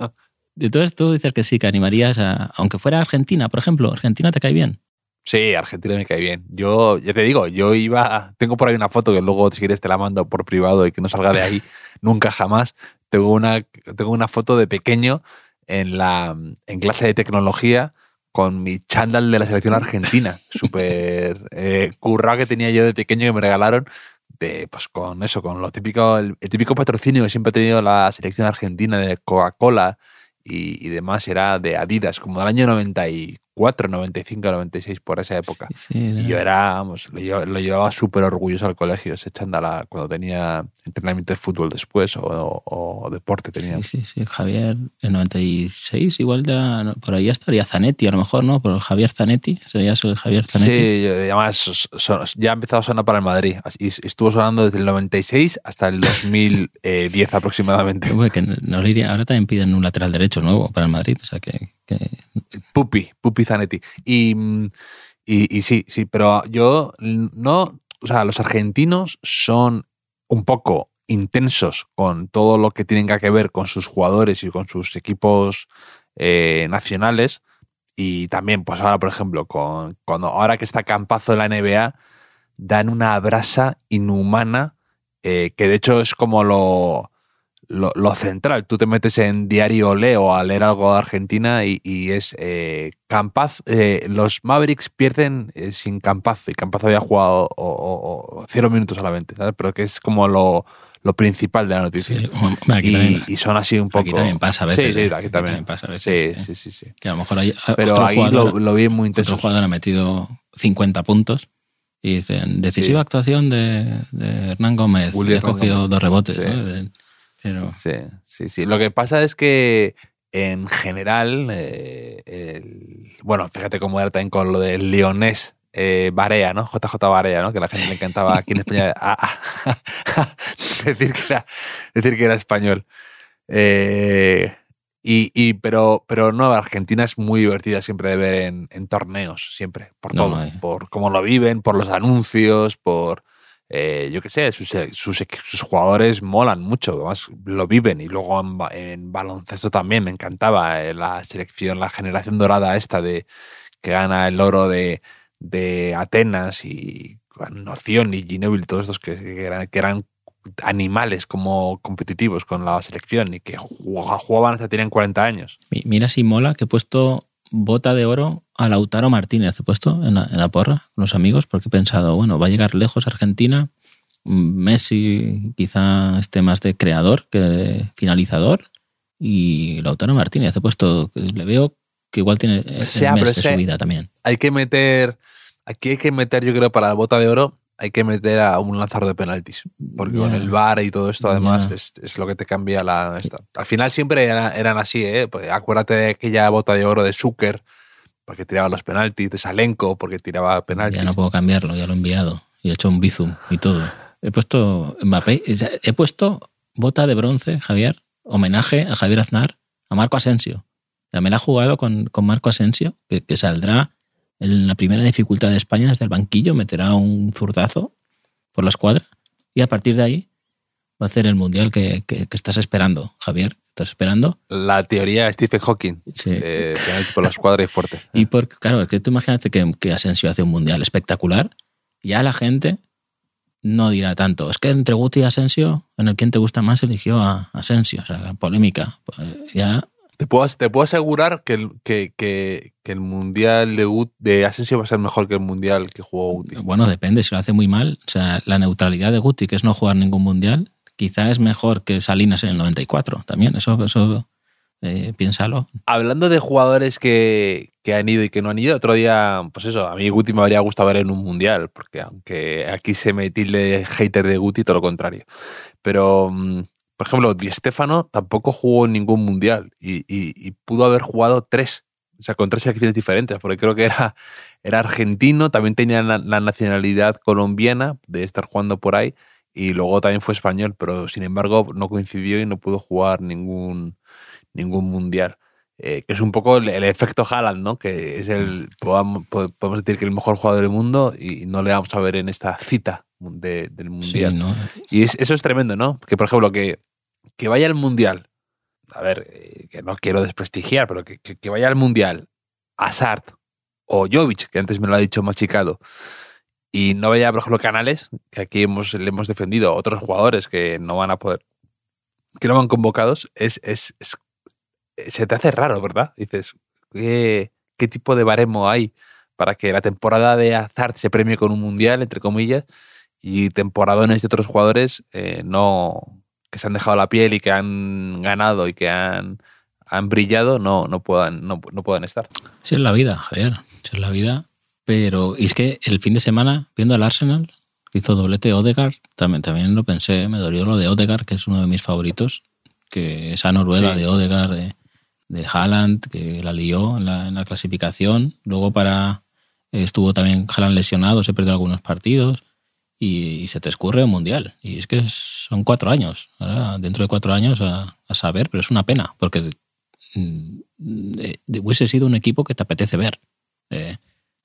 S3: entonces tú dices que sí, que animarías a... Aunque fuera Argentina, por ejemplo, Argentina te cae bien.
S2: Sí, Argentina me cae bien. Yo, ya te digo, yo iba, tengo por ahí una foto que luego si quieres te la mando por privado y que no salga de ahí nunca jamás. Tengo una, tengo una foto de pequeño en la en clase de tecnología con mi chándal de la selección argentina, súper eh, currado que tenía yo de pequeño que me regalaron, de, pues con eso, con lo típico, el, el típico patrocinio que siempre ha tenido la selección argentina de Coca-Cola y, y demás, era de Adidas, como del año 94, 95, 96, por esa época.
S3: Sí,
S2: Y yo era, vamos, lo llevaba, lo llevaba súper orgulloso al colegio, ese chándal cuando tenía entrenamiento de fútbol después o, o- o deporte tenía.
S3: Sí, sí, sí. Javier, en 96, igual ya no, por ahí ya estaría Zanetti, a lo mejor, ¿no? Por Javier Zanetti, sería el Javier Zanetti.
S2: Sí, además ya ha empezado a sonar para el Madrid. Y estuvo sonando desde el 96 hasta el 2010 aproximadamente.
S3: Que no le iría, ahora también piden un lateral derecho nuevo para el Madrid, o sea que, que-
S2: Pupi, Pupi Zanetti. Y, y, sí, sí, pero yo no, o sea, los argentinos son un poco intensos con todo lo que tienen que ver con sus jugadores y con sus equipos eh, nacionales. Y también, pues ahora, por ejemplo, con, cuando ahora que está Campazo de la NBA, dan una brasa inhumana, eh, que de hecho es como lo, lo, lo central. Tú te metes en Diario Leo a leer algo de Argentina y, y es eh, Campaz. eh, los Mavericks pierden eh, sin Campaz y Campaz había jugado o, o- o cero minutos solamente, ¿sabes? Pero que es como lo, lo principal de la noticia.
S3: sí, aquí,
S2: y,
S3: también,
S2: y son así un poco.
S3: aquí también pasa a veces.
S2: Sí, sí,
S3: ¿eh?
S2: aquí también.
S3: pasa a
S2: Sí,
S3: veces.
S2: sí,
S3: ¿eh?
S2: sí, sí.
S3: Que a lo mejor hay
S2: Pero
S3: otro
S2: ahí
S3: jugador,
S2: lo, lo vi muy
S3: otro
S2: intenso.
S3: jugador ha metido 50 puntos y dicen, decisiva
S2: Sí.
S3: actuación de, de Hernán Gómez,
S2: Willy
S3: ha cogido dos rebotes.
S2: Sí.
S3: ¿no? Pero,
S2: Sí, sí, sí. Lo que pasa es que en general, eh, el- bueno, fíjate cómo era también con lo del leonés eh, Barea, ¿no? JJ Barea, ¿no? Que la gente le encantaba aquí en España ah, ah, decir, que era, decir que era español. Eh, y, y- pero, pero no, Argentina es muy divertida siempre de ver en, en torneos, siempre, por
S3: No,
S2: todo, por cómo lo viven, por los anuncios, por, eh, yo qué sé, sus, sus, jugadores molan mucho, además lo viven y luego en, en baloncesto también me encantaba eh, la selección, la generación dorada esta de que gana el oro de, de Atenas y Noción y Ginóbili, todos estos que, eran, que eran animales como competitivos con la selección y que jugaba- jugaban hasta tenían 40 años.
S3: mi- mira si mola que he puesto bota de oro a Lautaro Martínez, he puesto en la, en la porra con los amigos, porque he pensado, bueno, va a llegar lejos Argentina. Messi quizá esté más de creador que de finalizador. Y Lautaro Martínez, he puesto, le veo que igual tiene el
S2: pero
S3: mes
S2: es
S3: de su vida también.
S2: Hay que meter, aquí hay que meter, yo creo, para la bota de oro, hay que meter a un lanzador de penaltis. Porque con el VAR y todo esto, además, es, es lo que te cambia la. esta. Al final siempre era- eran así, ¿eh? Pues acuérdate de aquella bota de oro de Zucker, porque tiraba los penaltis, de Salenko, porque tiraba penaltis.
S3: Ya no puedo cambiarlo, ya lo he enviado. Y he hecho un bizum y todo. He puesto Mbappé, he puesto bota de bronce, Javier, homenaje a Javier Aznar, a Marco Asensio. Ya me la ha jugado con, con Marco Asensio, que, que, saldrá en la primera dificultad de España desde el banquillo, meterá un zurdazo por la escuadra y a partir de ahí va a hacer el mundial que, que, que estás esperando, Javier. ¿Estás esperando?
S2: La teoría de Stephen Hawking. Sí. De, por la escuadra y fuerte.
S3: Y porque, claro, que tú imagínate que, que Asensio hace un mundial espectacular, ya la gente no dirá tanto. Es que entre Guti y Asensio, en el quien te gusta más, eligió a Asensio. O sea, la polémica. Pues, ya
S2: te puedo, te puedo asegurar que el, que, que, que el mundial de, de Asensio va a ser mejor que el mundial que jugó Guti.
S3: Bueno, depende, si lo hace muy mal. O sea, la neutralidad de Guti, que es no jugar ningún mundial, quizá es mejor que Salinas en el 94. También, eso, eso eh, piénsalo.
S2: Hablando de jugadores que, que, han ido y que no han ido, otro día, pues eso, a mí Guti me habría gustado ver en un mundial, porque aunque aquí se me tilde hater de Guti, todo lo contrario. Pero mm, por ejemplo, Di Stefano tampoco jugó en ningún mundial y, y, y, pudo haber jugado tres, o sea, con tres selecciones diferentes, porque creo que era, era argentino, también tenía la, la, nacionalidad colombiana de estar jugando por ahí y luego también fue español, pero sin embargo no coincidió y no pudo jugar ningún, ningún mundial. Eh, que es un poco el, el, efecto Haaland, ¿no? Que es el, podamos, podemos decir que el mejor jugador del mundo y no le vamos a ver en esta cita de, del mundial.
S3: Sí, ¿no?
S2: Y es, eso es tremendo, ¿no? Que por ejemplo, que que vaya al mundial, a ver, eh, que no quiero desprestigiar, pero que, que, vaya al mundial Hazard o Jovic, que antes me lo ha dicho Machicado, y no vaya, por ejemplo, Canales, que aquí hemos, le hemos defendido, otros jugadores que no van a poder, que no van convocados, es, es, es se te hace raro, ¿verdad? Dices, ¿qué, ¿qué tipo de baremo hay para que la temporada de Hazard se premie con un mundial, entre comillas, y temporadones de otros jugadores eh, no, que se han dejado la piel y que han ganado y que han, han brillado no, no, puedan, no, no puedan estar.
S3: Sí, es la vida, Javier. Sí, es la vida. Pero y es que el fin de semana, viendo al Arsenal, que hizo doblete Odegaard, también, también lo pensé, me dolió lo de Odegaard, que es uno de mis favoritos, que esa Noruega sí. de Odegaard, de, de Haaland, que la lió en la, en la clasificación. Luego para estuvo también Haaland lesionado, se perdió algunos partidos y, y, se te escurre un mundial. Y es que son cuatro años. ¿verdad? Dentro de cuatro años a, a, saber, pero es una pena, porque mm, eh, hubiese sido un equipo que te apetece ver. Eh,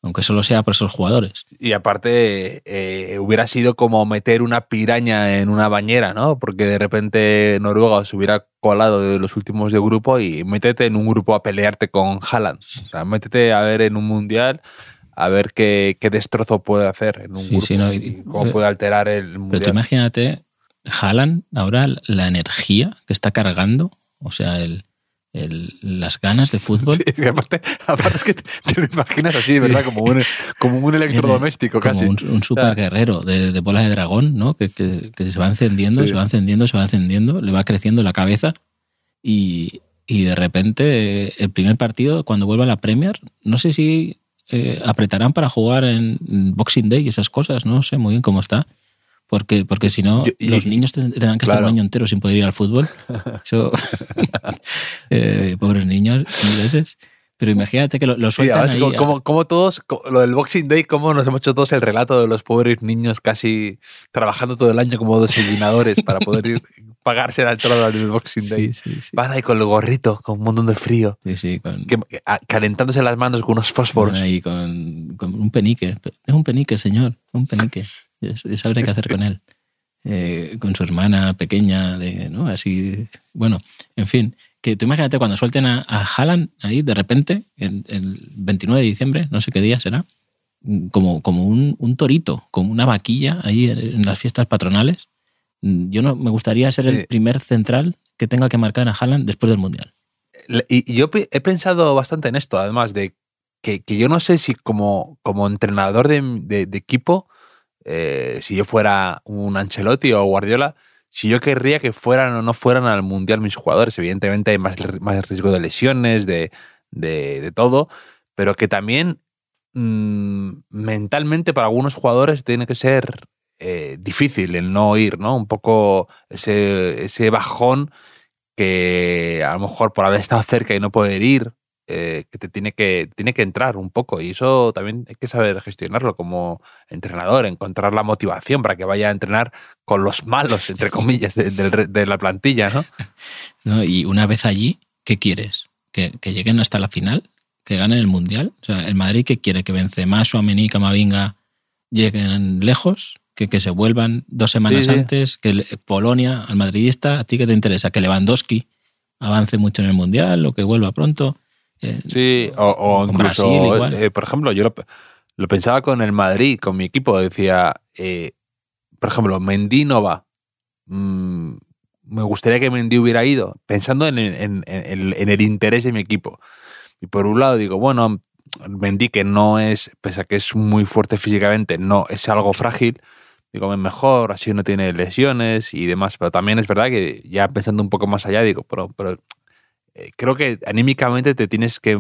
S3: aunque solo sea por esos jugadores.
S2: Y aparte, eh, hubiera sido como meter una piraña en una bañera, ¿no? Porque de repente Noruega se hubiera colado de los últimos de grupo y métete en un grupo a pelearte con Haaland. O sea, métete a ver en un mundial a ver qué, qué destrozo puede hacer en un sí, grupo sí, no, y, y cómo puede alterar el mundial.
S3: Pero tú imagínate, Haaland, ahora la energía que está cargando, o sea, el, el, las ganas de fútbol.
S2: Sí, aparte, aparte es que te, te, lo imaginas así, sí. ¿verdad? Como un, como un electrodoméstico
S3: como
S2: casi.
S3: Un, un super guerrero de, de, bola de dragón, ¿no? Que, que, que se va encendiendo, se va encendiendo, se va encendiendo, le va creciendo la cabeza y, y de repente el primer partido, cuando vuelva a la Premier, no sé si eh, apretarán para jugar en Boxing Day y esas cosas, no sé muy bien cómo está. Porque, porque si no, los niños tendrán que claro. estar un año entero sin poder ir al fútbol. Eso, eh, pobres niños ingleses. Pero imagínate que lo, lo sueltan
S2: sí,
S3: ahí,
S2: como, como, todos, lo del Boxing Day, como nos hemos hecho todos el relato de los pobres niños casi trabajando todo el año como desayunadores para poder ir pagarse la entrada del Boxing Day.
S3: Sí, sí, sí.
S2: Van ahí con el gorrito, con un montón de frío.
S3: Sí, sí, con...
S2: que, a, calentándose las manos con unos fósforos.
S3: Ahí con, con, un penique. Es un penique, señor. Un penique. Yo, yo sabré qué hacer con él. Eh, con su hermana pequeña, de, ¿no? Así. Bueno, en fin. Que tú imagínate cuando suelten a, a Haaland ahí de repente, el, el 29 de diciembre, no sé qué día será, como, como un, un torito, como una vaquilla ahí en las fiestas patronales yo no me gustaría ser sí. el primer central que tenga que marcar a Haaland después del Mundial.
S2: Y, yo he pensado bastante en esto, además de que, que yo no sé si como, como entrenador de, de, de equipo, eh, si yo fuera un Ancelotti o Guardiola, si yo querría que fueran o no fueran al Mundial mis jugadores. Evidentemente hay más, más riesgo de lesiones, de, de, de todo, pero que también mmm, mentalmente para algunos jugadores tiene que ser eh, difícil el no ir, ¿no? Un poco ese, ese bajón que a lo mejor por haber estado cerca y no poder ir, eh, que te tiene que, tiene que entrar un poco y eso también hay que saber gestionarlo como entrenador, encontrar la motivación para que vaya a entrenar con los malos, entre comillas, de, de la plantilla, ¿no?
S3: ¿no? Y una vez allí, ¿qué quieres? ¿Que, ¿Que, lleguen hasta la final? ¿Que ganen el Mundial? O sea, ¿el Madrid qué quiere? ¿Que Benzema, Suamení, Camavinga lleguen lejos? ¿Que, ¿Que se vuelvan dos semanas sí, sí. antes? ¿Que Polonia, al madridista, a ti qué te interesa? ¿Que Lewandowski avance mucho en el Mundial o que vuelva pronto?
S2: Eh, sí, o, o incluso, eh, por ejemplo, yo lo, lo, pensaba con el Madrid, con mi equipo, decía, eh, por ejemplo, Mendy no va. Mm, me gustaría que Mendy hubiera ido, pensando en, en, en, en, el interés de mi equipo. Y por un lado digo, bueno, Mendy que no es, pese a que es muy fuerte físicamente, no es algo frágil, digo, mejor, así no tiene lesiones y demás, pero también es verdad que ya pensando un poco más allá, digo, pero, pero eh, creo que anímicamente te tienes que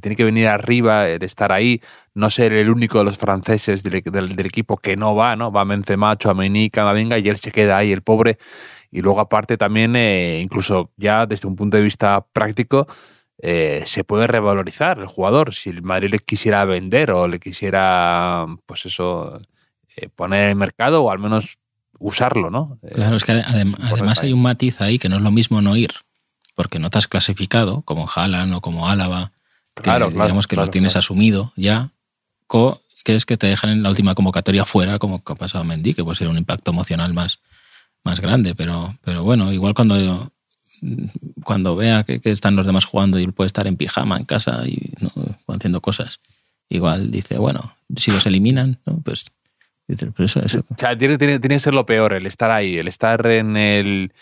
S2: tiene que venir arriba el estar ahí, no ser el único de los franceses del, equipo que no va, ¿no? Va Benzema, Chouameni, Camavinga y él se queda ahí, el pobre. Y luego aparte también, eh, incluso ya desde un punto de vista práctico, eh, se puede revalorizar el jugador. Si el Madrid le quisiera vender o le quisiera, pues eso, poner en el mercado o al menos usarlo, ¿no?
S3: Claro, es que adem además hay un matiz ahí que no es lo mismo no ir porque no te has clasificado, como Haaland o como Álava, que claro, claro, digamos que claro, lo tienes asumido ya, co, que es que te dejan en la última convocatoria fuera, como ha pasado Mendy, que puede ser un impacto emocional más, más grande, pero, pero bueno, igual cuando, cuando vea que, que, están los demás jugando y él puede estar en pijama en casa y ¿no? haciendo cosas, igual dice, bueno, si los eliminan, ¿no? pues...
S2: eso, eso. O sea, tiene, tiene, tiene que ser lo peor, el estar ahí, el estar en el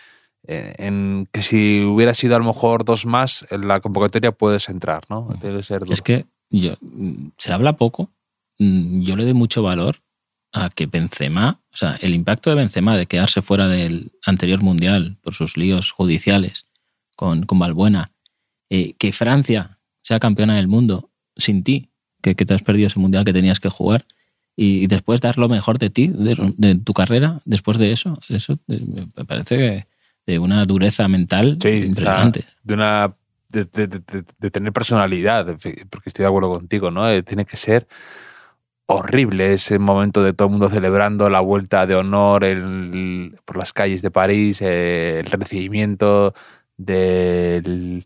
S2: en que si hubiera sido a lo mejor dos más, en la convocatoria puedes entrar, ¿no? Debe ser
S3: es que yo, se habla poco, yo le doy mucho valor a que Benzema, o sea, el impacto de Benzema de quedarse fuera del anterior mundial por sus líos judiciales con, con Balbuena, eh, que Francia sea campeona del mundo sin ti, que, que, te has perdido ese mundial que tenías que jugar, y, después dar lo mejor de ti, de, de, tu carrera, después de eso, eso me parece de una dureza mental
S2: sí,
S3: impresionante.
S2: De una de, de, de, de, tener personalidad, porque estoy de acuerdo contigo, ¿no? Eh, tiene que ser horrible ese momento de todo el mundo celebrando la vuelta de honor el, por las calles de París, eh, el recibimiento del,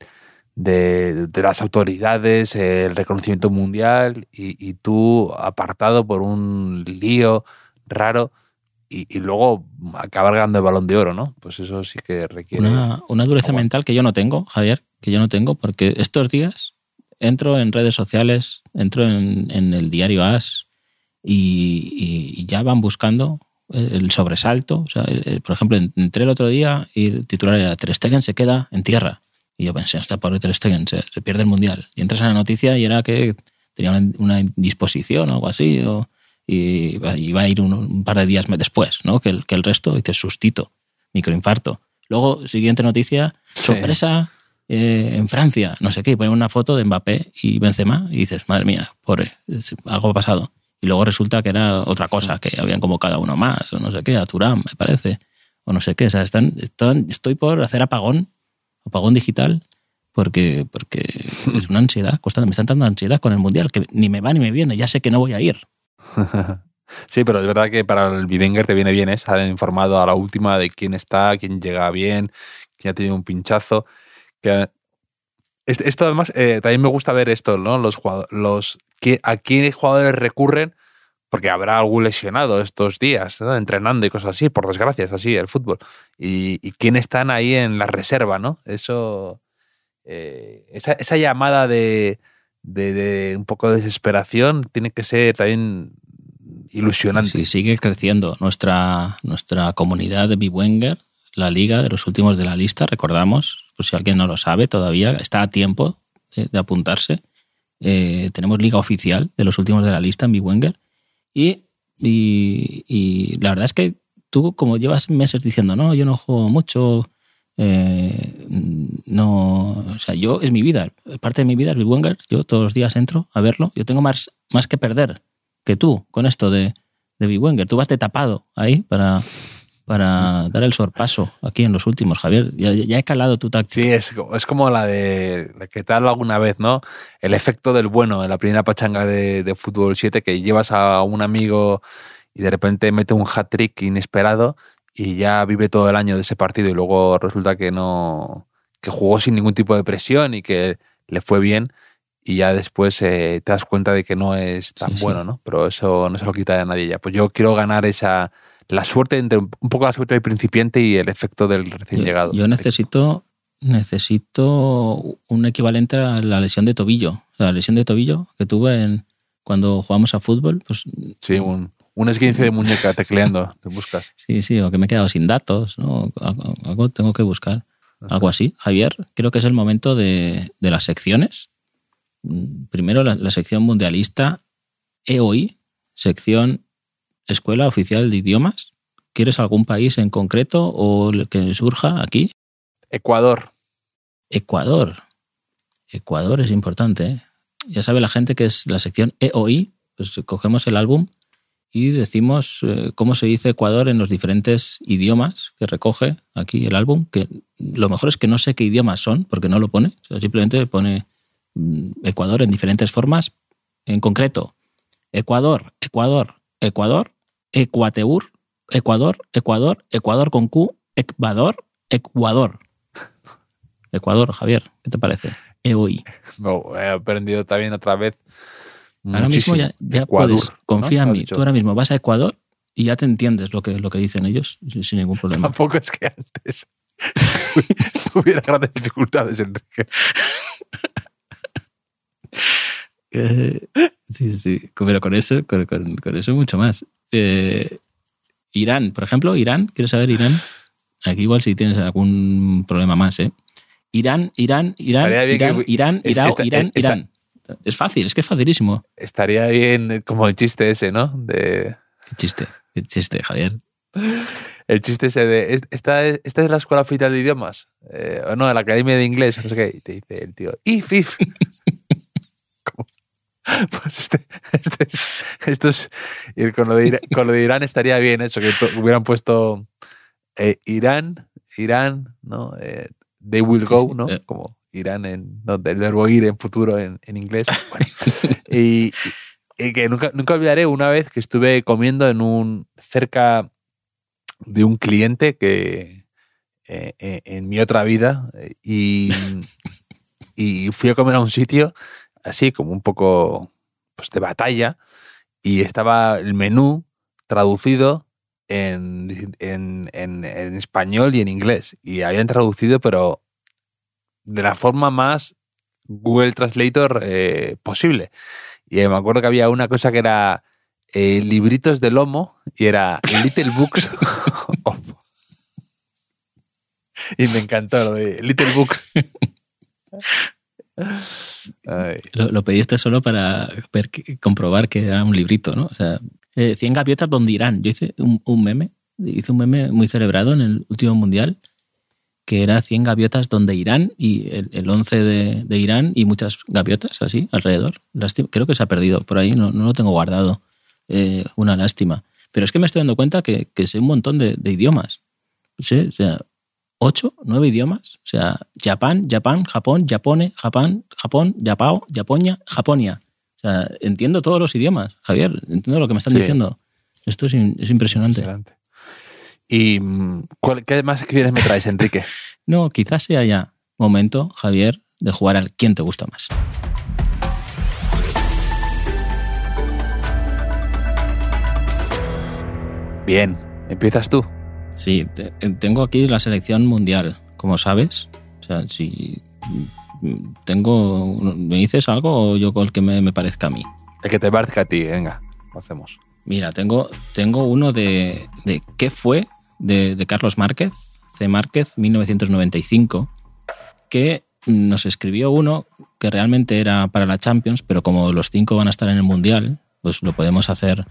S2: de, de, las autoridades, el reconocimiento mundial y, y tú apartado por un lío raro y, y, luego acabar ganando el balón de oro, ¿no? Pues eso sí que requiere.
S3: Una, una dureza mental que yo no tengo, Javier, que yo no tengo, porque estos días entro en redes sociales, entro en, en el diario AS y, y, ya van buscando el sobresalto. O sea, el, por ejemplo, entré el otro día y el titular era Ter Stegen se queda en tierra. Y yo pensé, hasta por Ter Stegen se, se, pierde el mundial. Y entras en la noticia y era que tenía una, una indisposición o algo así. O, y iba a ir un, un, par de días después, ¿no? Que el, que el resto, dices, sustito, microinfarto. Luego, siguiente noticia, sorpresa sí. eh, en Francia, no sé qué, y ponen una foto de Mbappé y Benzema y dices, madre mía, pobre, algo ha pasado. Y luego resulta que era otra cosa, que habían convocado a uno más, o no sé qué, a Turán, me parece, o no sé qué. O sea, están, están, estoy por hacer apagón, apagón digital, porque, porque es una ansiedad, constante, me están dando ansiedad con el Mundial, que ni me va ni me viene, ya sé que no voy a ir.
S2: Sí, pero es verdad que para el Bivenger te viene bien ¿eh? estar informado a la última de quién está, quién llega bien, quién ha tenido un pinchazo. Que esto además eh, también me gusta ver esto, ¿no? Los jugadores, los que a quién jugadores recurren, porque habrá algún lesionado estos días, ¿no? entrenando y cosas así, por desgracia, es así el fútbol. Y, y quién están ahí en la reserva, ¿no? Eso, eh, esa, esa llamada de, de, un poco de desesperación tiene que ser también ilusionante.
S3: Sí, sigue creciendo nuestra, nuestra comunidad de Biwenger, la liga de los últimos de la lista, recordamos, por si alguien no lo sabe todavía, está a tiempo de, de apuntarse. Eh, tenemos liga oficial de los últimos de la lista en Biwenger y, y, y, la verdad es que tú como llevas meses diciendo, no, yo no juego mucho, eh, no, o sea, yo es mi vida, parte de mi vida es Biwenger, yo todos los días entro a verlo, yo tengo más, más que perder que tú con esto de, de Biwenger. Tú vas de tapado ahí para, para dar el sorpaso aquí en los últimos, Javier. Ya, ya he calado tu táctica.
S2: Sí, es, es como la de, que hablo alguna vez, ¿no? El efecto del bueno en la primera pachanga de, de Fútbol 7, que llevas a un amigo y de repente mete un hat-trick inesperado y ya vive todo el año de ese partido y luego resulta que no que jugó sin ningún tipo de presión y que le fue bien y ya después eh, te das cuenta de que no es tan
S3: sí.
S2: bueno, ¿no? Pero eso no se lo quita a nadie ya. Pues yo quiero ganar esa la suerte entre un poco la suerte del principiante y el efecto del recién
S3: Yo-
S2: llegado.
S3: Yo necesito, necesito un equivalente a la lesión de tobillo. La lesión de tobillo que tuve en, cuando jugamos a fútbol, pues
S2: Sí, un, un esguince de muñeca tecleando, te buscas.
S3: sí, sí, o que me he quedado sin datos, ¿no? Algo, tengo que buscar. Algo así. Javier, creo que es el momento de, de las secciones. Mm, Primero la, la sección mundialista EOI, sección Escuela Oficial de Idiomas. ¿Quieres algún país en concreto o el que surja aquí?
S2: Ecuador.
S3: Ecuador. Ecuador es importante. ¿eh? Ya sabe la gente que es la sección EOI. Pues cogemos el álbum y decimos eh, cómo se dice Ecuador en los diferentes idiomas que recoge aquí el álbum. Que lo mejor es que no sé qué idiomas son, porque no lo pone. O sea, simplemente pone mm, Ecuador en diferentes formas. En concreto, Ecuador, Ecuador, Ecuador, Ecuateur, Ecuador, Ecuador, Ecuador con Q, Ecuador, Ecuador. Ecuador, Javier, ¿qué te parece? EOI.
S2: No, he aprendido también otra vez.
S3: Ahora
S2: muchísimo.
S3: mismo ya, ya
S2: Ecuador,
S3: puedes,
S2: ¿no?
S3: confía en mí. Tú ahora mismo vas a Ecuador y ya te entiendes lo que, lo que dicen ellos sin, sin ningún problema.
S2: Tampoco es que antes tuviera grandes dificultades, Enrique.
S3: Eh, sí, sí, pero con eso, con, con- con eso mucho más. Eh, Irán, por ejemplo, Irán, ¿quieres saber Irán? Aquí igual si tienes algún problema más, ¿eh? Irán, Irán, Irán, Irán,
S2: que-
S3: Irán,
S2: es-
S3: Irán,
S2: esta-
S3: Irán,
S2: esta-
S3: Irán. Es fácil, es que es facilísimo.
S2: Estaría bien como el chiste ese, ¿no? De,
S3: Qué chiste, qué chiste, Javier.
S2: el chiste ese de, "¿Es- ¿esta es, esta es la escuela oficial de idiomas? Eh, o no, la academia de inglés, no sé qué. Y te dice el tío, if, if. Pues este, este es, esto es, y con lo, de Irán, con lo de Irán estaría bien eso, que hubieran puesto eh, Irán, Irán, ¿no? Eh, they will go, ¿no?
S3: eh.
S2: Como Irán, en, no, del verbo ir en futuro en, en inglés. Bueno, y, y que nunca, nunca olvidaré una vez que estuve comiendo en un cerca de un cliente que eh, eh, en mi otra vida eh, y, y fui a comer a un sitio así como un poco pues de batalla y estaba el menú traducido en, en, en- español y en inglés. Y habían traducido pero de la forma más Google Translator eh, posible. Y me acuerdo que había una cosa que era eh, libritos de lomo y era Little Books of- y me encantó lo de Little Books
S3: Lo, lo pediste solo para ver comprobar que era un librito, ¿no? O sea, eh, 100 gaviotas donde irán. Yo hice un, meme, hice un meme muy celebrado en el último mundial, que era 100 gaviotas donde irán y el, el 11 de, Irán y muchas gaviotas así alrededor. Creo que se ha perdido por ahí, no, no lo tengo guardado. Eh, una lástima. Pero es que me estoy dando cuenta que, que sé un montón de, de idiomas. Sí, o sea, ocho, nueve idiomas. O sea, Japón, Japón, Japón, Japone, Japón, Japón, Japao, Japonia, Japonia. O sea, entiendo todos los idiomas, Javier. Entiendo lo que me están
S2: Sí.
S3: diciendo. Esto es, impresionante.
S2: impresionante. ¿Y mm, cuál- qué más secciones me traes, Enrique?
S3: No, quizás sea ya momento, Javier, de jugar al quién te gusta más.
S2: Bien, empiezas tú.
S3: Sí, te- tengo aquí la selección mundial, como sabes. O sea, si mm, tengo. ¿Me dices algo o yo con el que me, me parezca a mí?
S2: El que te parezca a ti, venga, lo hacemos.
S3: Mira, tengo, tengo uno de, de ¿Qué fue? De, de Carlos Márquez, C. Márquez, 1995, que nos escribió uno que realmente era para la Champions, pero como los cinco van a estar en el Mundial, pues lo podemos hacer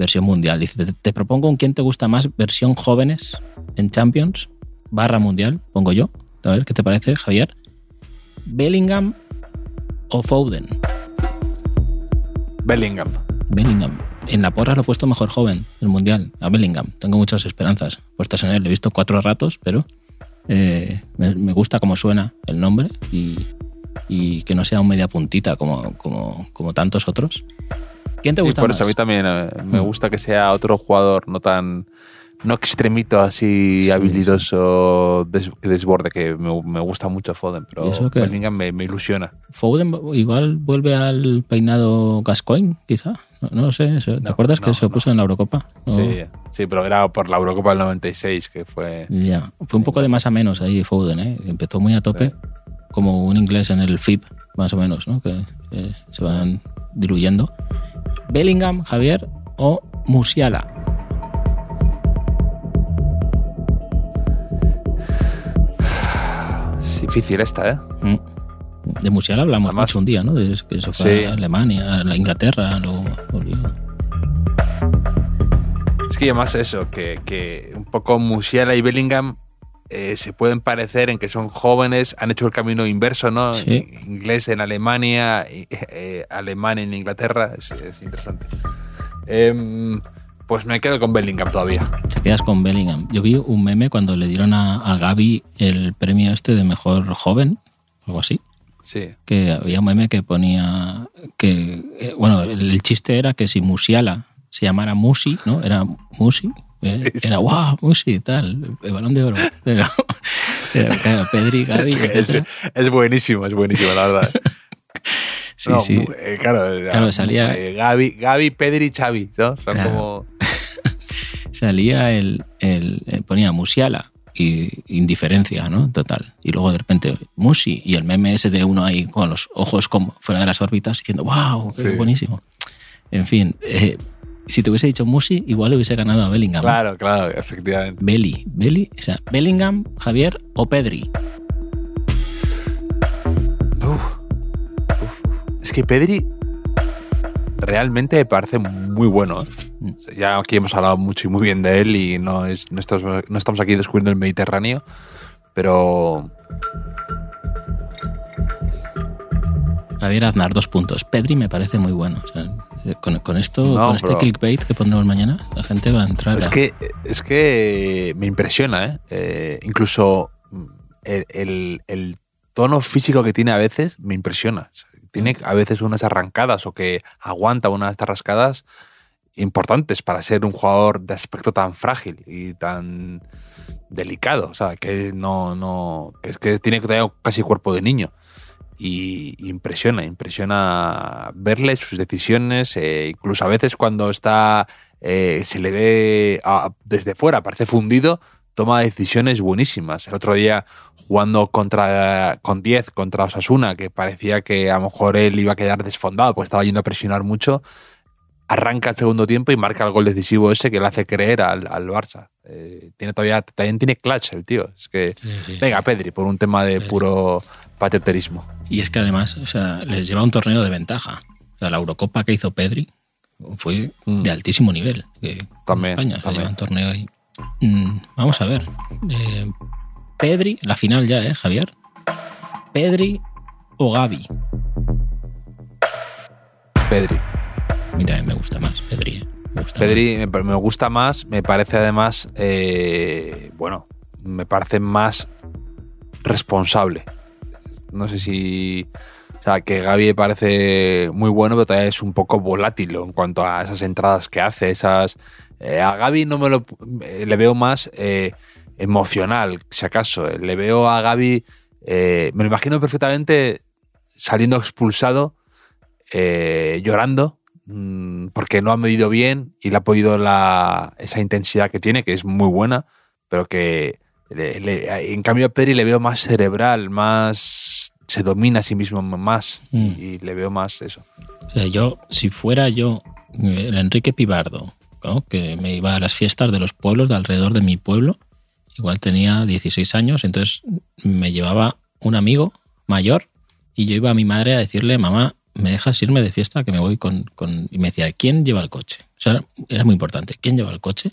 S3: versión mundial. Dice, te, te propongo un quién te gusta más, versión jóvenes en Champions, barra mundial, pongo yo. A ver, ¿qué te parece, Javier? Bellingham o Foden.
S2: Bellingham.
S3: Bellingham. en la porra lo he puesto mejor joven del Mundial, a Bellingham. Tengo muchas esperanzas puestas en él. Le he visto cuatro ratos, pero eh, me, me gusta cómo suena el nombre y, y que no sea un media puntita como, como, como tantos otros. ¿Quién te gusta
S2: por
S3: más?
S2: eso a mí también eh, me
S3: Mm.
S2: gusta que sea otro jugador no tan no extremito así
S3: Sí,
S2: habilidoso des- desborde que me, me gusta mucho Foden
S3: ¿Y
S2: pero? Bellingham me, me ilusiona
S3: Foden igual vuelve al peinado Gascoigne, quizá. No, no lo sé. ¿Te
S2: No,
S3: acuerdas que se puso en la Eurocopa? ¿O-
S2: sí, sí pero era por la Eurocopa del 96 que fue
S3: Ya, fue un poco de más a menos ahí Foden, ¿eh? Empezó muy a tope,
S2: Sí.
S3: como un inglés en el FIP, más o menos, ¿no? Que, que se van diluyendo. Bellingham, Javier o Musiala.
S2: es difícil esta ¿eh?
S3: Mm. De Musiala hablamos
S2: Además-
S3: mucho un día, ¿no? De que se fue
S2: Sí.
S3: a Alemania, a la Inglaterra, luego volvió.
S2: es que además eso que, que un poco Musiala y Bellingham eh, se pueden parecer en que son jóvenes, han hecho el camino inverso, ¿no?
S3: Sí.
S2: Inglés en Alemania, eh, alemán en Inglaterra, es, es interesante. Em, pues me quedo con Bellingham todavía.
S3: Te quedas con Bellingham. Yo vi un meme cuando le dieron a, a Gaby el premio este de mejor joven, algo así.
S2: Sí.
S3: que había un meme que ponía que eh, bueno el, el chiste era que si Musiala se llamara Musi no era Musi eh, era guau Musi tal el balón de oro pero era, claro, Pedri Gavi
S2: Es, es- buenísimo, es buenísimo, la verdad.
S3: sí
S2: No,
S3: sí
S2: eh, claro,
S3: Claro, salía-
S2: eh, Gaby, Gaby, Pedri y Xavi, ¿no? Son
S3: Claro.
S2: como...
S3: salía el, el- eh, ponía Musiala y indiferencia no total y luego de repente Musi y el meme ese de uno ahí con los ojos como fuera de las órbitas diciendo wow qué
S2: Sí.
S3: buenísimo en fin eh, si te hubiese dicho Musi igual hubiese ganado a Bellingham
S2: Claro, claro, efectivamente.
S3: Belly, Belly, o sea, Bellingham, Javier o Pedri.
S2: Uf. Uf. Es que Pedri realmente me parece muy bueno. ¿eh?
S3: Mm.
S2: Ya aquí hemos hablado mucho y muy bien de él y no, es, no, estamos, no estamos aquí descubriendo el Mediterráneo, pero
S3: Javier Aznar, dos puntos. Pedri me parece muy bueno. O sea, eh, con, con esto,
S2: No,
S3: con este clickbait que pondremos mañana, la gente va a entrar.
S2: es
S3: a-
S2: que, es que me impresiona. ¿eh? Eh, incluso mm, el, el- el tono físico que tiene a veces me impresiona. O sea, Tiene a veces unas arrancadas o que aguanta unas tarrascadas importantes para ser un jugador de aspecto tan frágil y tan delicado. O sea, que no, no, que es que tiene todavía casi cuerpo de niño. Y impresiona, impresiona verle sus decisiones, eh, incluso a veces cuando está, eh, se le ve ah, desde fuera, parece fundido, toma decisiones buenísimas. El otro día jugando contra con 10 contra Osasuna, que parecía que a lo mejor él iba a quedar desfondado, pues estaba yendo a presionar mucho, arranca el segundo tiempo y marca el gol decisivo ese que le hace creer al, al Barça. Eh, tiene todavía, también tiene clutch el tío. Es que,
S3: Sí, sí.
S2: venga, Pedri, por un tema de puro pateterismo.
S3: Y es que además, o sea, les lleva un torneo de ventaja. O sea, la Eurocopa que hizo Pedri fue
S2: Mm.
S3: de altísimo nivel. Que
S2: También,
S3: España se
S2: también.
S3: lleva un torneo ahí. Mm, vamos a ver. Eh, Pedri, la final ya, ¿eh, Javier? Pedri o Gaby.
S2: Pedri.
S3: Mira, me gusta más Pedri. ¿eh? Me gusta
S2: Pedri me, me gusta más, me parece además, eh, bueno, me parece más responsable. No sé si. O sea, que Gaby parece muy bueno, pero todavía es un poco volátil en cuanto a esas entradas que hace, esas. eh, a Gaby no me lo. eh, le veo más eh, emocional, si acaso. Le veo a Gaby. me lo imagino perfectamente saliendo expulsado, llorando, mm, porque no ha medido bien y le ha podido la, esa intensidad que tiene, que es muy buena, pero que le- en cambio a Pedri le veo más cerebral, más se domina a sí mismo más
S3: Mm.
S2: y le veo más eso.
S3: O sea, yo, si fuera yo eh, el Enrique Pibardo, ¿no? que me iba a las fiestas de los pueblos de alrededor de mi pueblo, igual tenía 16 años, entonces me llevaba un amigo mayor y yo iba a mi madre a decirle, mamá, ¿me dejas irme de fiesta? Que me voy con... con... Y me decía, ¿quién lleva el coche? O sea, era, era muy importante, ¿quién lleva el coche?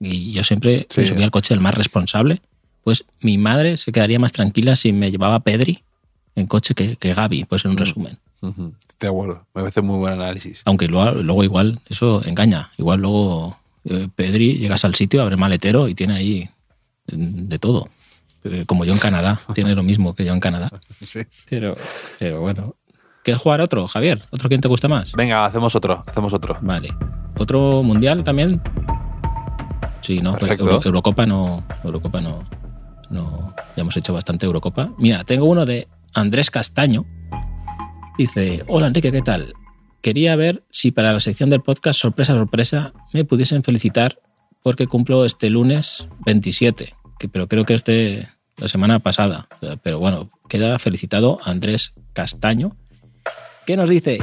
S3: Y yo siempre
S2: Sí.
S3: me subía al coche el más responsable. Pues mi madre se quedaría más tranquila si me llevaba Pedri en coche que, que Gaby, pues en un resumen.
S2: De acuerdo, me parece muy buen análisis.
S3: Aunque luego, luego igual eso engaña. Igual luego eh, Pedri llegas al sitio, abre maletero y tiene ahí mm, de todo. Eh, Como yo en Canadá. tiene lo mismo que yo en Canadá.
S2: Sí.
S3: Pero, pero bueno. ¿Quieres jugar otro, Javier? ¿Otro quién te gusta más?
S2: Venga, hacemos otro, hacemos otro.
S3: Vale. ¿Otro mundial también? Sí, no. Euro- Eurocopa no. Eurocopa no. No. Ya hemos hecho bastante Eurocopa. Mira, tengo uno de Andrés Castaño. Dice: Hola Enrique, ¿qué tal? Quería ver si para la sección del podcast Sorpresa, Sorpresa me pudiesen felicitar porque cumplo este lunes 27, que, pero creo que es de la semana pasada. Pero bueno, queda felicitado Andrés Castaño, que nos dice...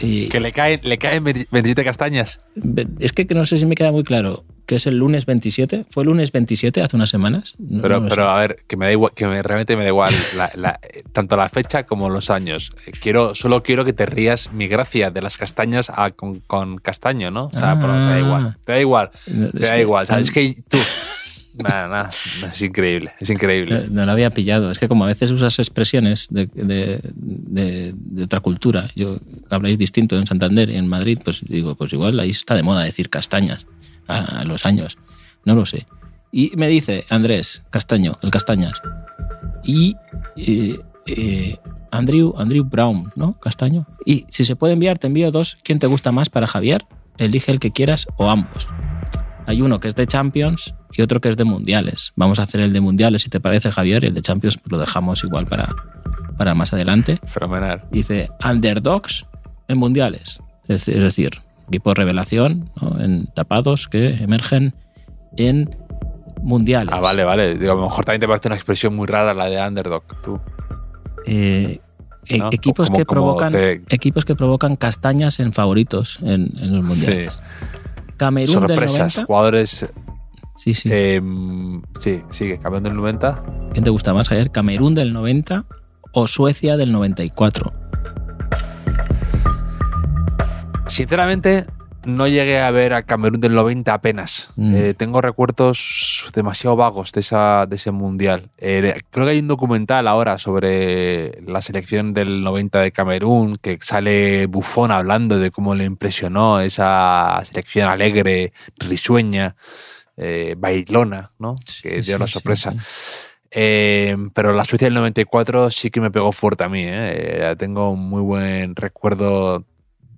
S3: eh,
S2: Que le caen, le caen 27 castañas.
S3: Es que no sé si me queda muy claro que es el lunes 27. ¿Fue el lunes 27 hace unas semanas? No-
S2: Pero,
S3: no
S2: pero a ver, que me da igual, que me, realmente me da igual la- la- tanto la fecha como los años. Eh, Quiero, solo quiero que te rías mi gracia de las castañas a- con, con castaño, ¿no? O sea,
S3: Ah.
S2: pero te da igual, te da igual,
S3: No,
S2: te da
S3: que-
S2: igual. ¿sabes? Es que tú, nada, nada, es increíble, es increíble.
S3: No, no lo había pillado. Es que como a veces usas expresiones de, de- de- de otra cultura, yo habláis distinto en Santander y en Madrid, pues digo, pues igual ahí está de moda decir castañas a, los años. No lo sé. Y me dice Andrés Castaño, el Castañas. Y eh, eh, Andrew, Andrew Brown, ¿no? Castaño. Y si se puede enviar, te envío dos. ¿Quién te gusta más para Javier? Elige el que quieras o ambos. Hay uno que es de Champions y otro que es de Mundiales. Vamos a hacer el de Mundiales, si te parece, Javier, y el de Champions lo dejamos igual para, para más adelante.
S2: Fenomenal.
S3: Dice Underdogs en Mundiales. Es, es decir, equipos revelación, ¿no? en tapados que emergen en Mundiales.
S2: Ah, vale, vale. Digo, a lo mejor también te parece una expresión muy rara la de underdog, tú.
S3: Eh, e-
S2: ¿no?
S3: equipos, que provocan,
S2: te-
S3: equipos que provocan castañas en favoritos en, en los Mundiales. Camerún
S2: Sorpresas,
S3: del 90.
S2: jugadores.
S3: Sí, sí.
S2: eh, sí, sigue, campeón del 90.
S3: ¿Quién te gusta más, Javier? ¿Camerún del 90 o Suecia del 94?
S2: Sinceramente, no llegué a ver a Camerún del 90 apenas.
S3: Mm.
S2: Eh, tengo recuerdos demasiado vagos de, esa, de ese mundial. Eh, creo que hay un documental ahora sobre la selección del 90 de Camerún, que sale Bufón hablando de cómo le impresionó esa selección alegre, risueña, eh, bailona, ¿no? que
S3: Sí,
S2: dio la
S3: sí,
S2: sorpresa.
S3: sí.
S2: Eh, pero la Suecia del 94 sí que me pegó fuerte a mí. tengo un muy buen recuerdo.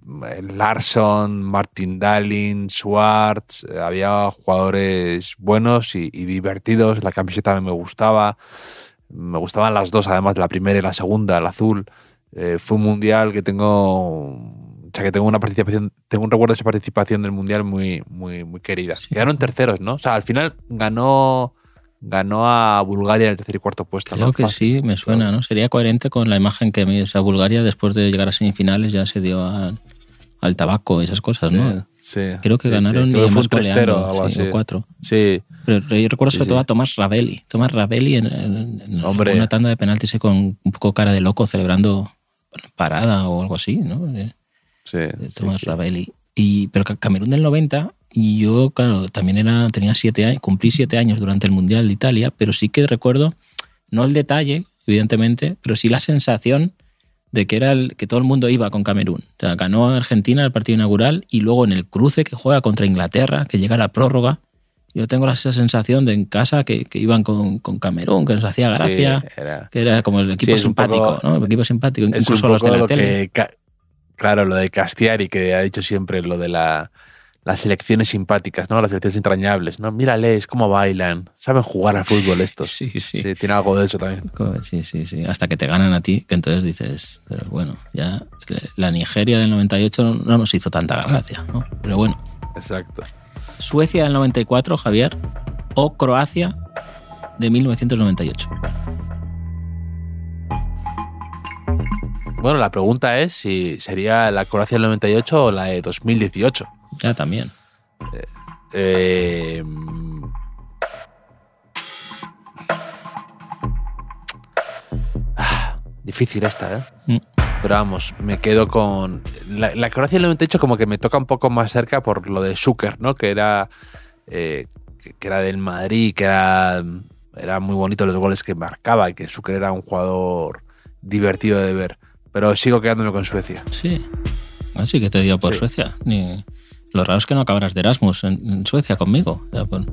S2: Eh, Larsson, Martin Dahlin, Schwartz, eh, había jugadores buenos y, y divertidos. La camiseta me gustaba. Me gustaban las dos, además, la primera y la segunda, el azul. Eh, fue un mundial que tengo. O sea, que tengo una participación, tengo un recuerdo de esa participación del mundial muy, muy, muy querida. Quedaron terceros, ¿no? O sea, al final ganó ganó a Bulgaria en el tercer y cuarto puesto.
S3: Creo
S2: ¿no?
S3: que
S2: Fácil.
S3: sí, me suena, ¿no? Sería coherente con la imagen que me esa Bulgaria después de llegar a semifinales ya se dio al, al tabaco y esas cosas, ¿no?
S2: Sí,
S3: Creo que
S2: sí,
S3: ganaron
S2: sí.
S3: y
S2: Creo que fue un 3-0
S3: goleando,
S2: o algo
S3: sí,
S2: así.
S3: o cuatro.
S2: Sí,
S3: Pero yo recuerdo
S2: Sí,
S3: sobre todo
S2: sí.
S3: a Tomás Ravelli. Tomás Ravelli en, en- una tanda de penaltis y con un poco cara de loco celebrando parada o algo así, ¿no? De-
S2: sí. sí,
S3: Tomás
S2: sí.
S3: Ravelli. Y, pero Ca- Camerún del 90, y yo, claro, también era, tenía siete años, cumplí siete años durante el Mundial de Italia, pero sí que recuerdo, no el detalle, evidentemente, pero sí la sensación de que era el, que todo el mundo iba con Camerún. O sea, ganó a Argentina el partido inaugural y luego en el cruce que juega contra Inglaterra, que llega a la prórroga, yo tengo esa sensación de en casa que, que iban con, con Camerún, que nos hacía gracia,
S2: Sí, era-
S3: que era como el equipo simpático,
S2: poco-
S3: ¿no? El equipo simpático, incluso los de la tele.
S2: que claro, lo de Castiari, que ha dicho siempre lo de la, las selecciones simpáticas, ¿no? Las selecciones entrañables, ¿no? Mírales cómo bailan, saben jugar al fútbol estos.
S3: Sí, sí.
S2: Sí, tiene algo de eso también.
S3: Sí, sí, sí. Hasta que te ganan a ti, que entonces dices, pero bueno, ya la Nigeria del 98 no- no nos hizo tanta gracia, ¿no? Pero bueno,
S2: Exacto.
S3: Suecia del 94, Javier, o Croacia de 1998.
S2: Bueno, la pregunta es si sería la Croacia del 98 o la de 2018.
S3: Ya también.
S2: Eh, ah, difícil esta, ¿eh?
S3: Mm.
S2: Pero vamos, me quedo con. La, la Croacia del 98 como que me toca un poco más cerca por lo de Zucker, ¿no? Que era. eh, que, que era del Madrid, que era. Era muy bonito los goles que marcaba y que Zucker era un jugador divertido de ver. pero sigo quedándome con Suecia.
S3: Sí. Así que te dio por
S2: Sí.
S3: Suecia. Ni... Lo raro es que no acabarás de Erasmus en, en Suecia conmigo. sea, por,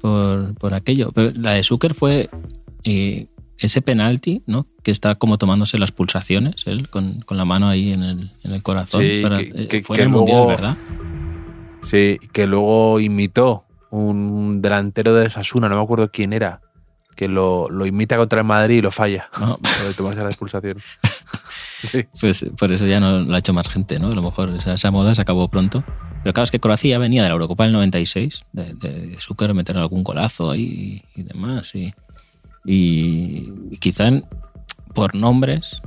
S3: por, por aquello. Pero la de Zucker fue eh, ese penalti, ¿no? Que está como tomándose las pulsaciones, él, con, con la mano ahí en el, en el corazón.
S2: Sí,
S3: Para-
S2: que-
S3: eh,
S2: que-
S3: fue
S2: que
S3: el Mundial,
S2: luego-
S3: ¿verdad?
S2: Sí, que luego imitó un delantero de Sasuna, no me acuerdo quién era, que lo, lo imita contra el Madrid y lo falla.
S3: No,
S2: Lo de tomarse la expulsación. Sí.
S3: pues por eso ya no lo ha hecho más gente, ¿no? A lo mejor esa, esa moda se acabó pronto. Pero claro, es que Croacia venía de la Eurocopa del 96, de, de Zucker meter algún golazo ahí y demás. Y, y, y quizá en- por nombres,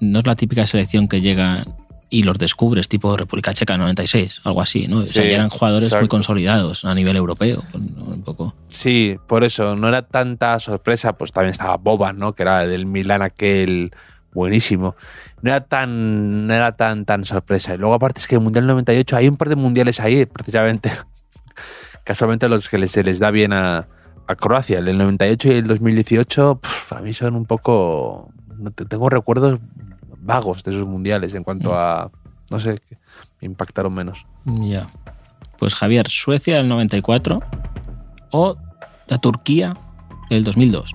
S3: no es la típica selección que llega y los descubres, tipo República Checa 96, algo así, ¿no? o sea, eran jugadores muy consolidados a nivel europeo, un poco.
S2: Sí, por eso, no era tanta sorpresa, pues también estaba Boban, ¿no? Que era del Milan aquel buenísimo. No era tan, no era tan, tan sorpresa. Y luego aparte es que el Mundial 98, hay un par de mundiales ahí, precisamente, casualmente los que se les da bien a, a Croacia. El del 98 y el 2018, pf, para mí son un poco... Tengo recuerdos vagos de esos mundiales en cuanto a, no sé, me impactaron menos.
S3: Ya. Pues Javier, Suecia del 94 o la Turquía del 2002.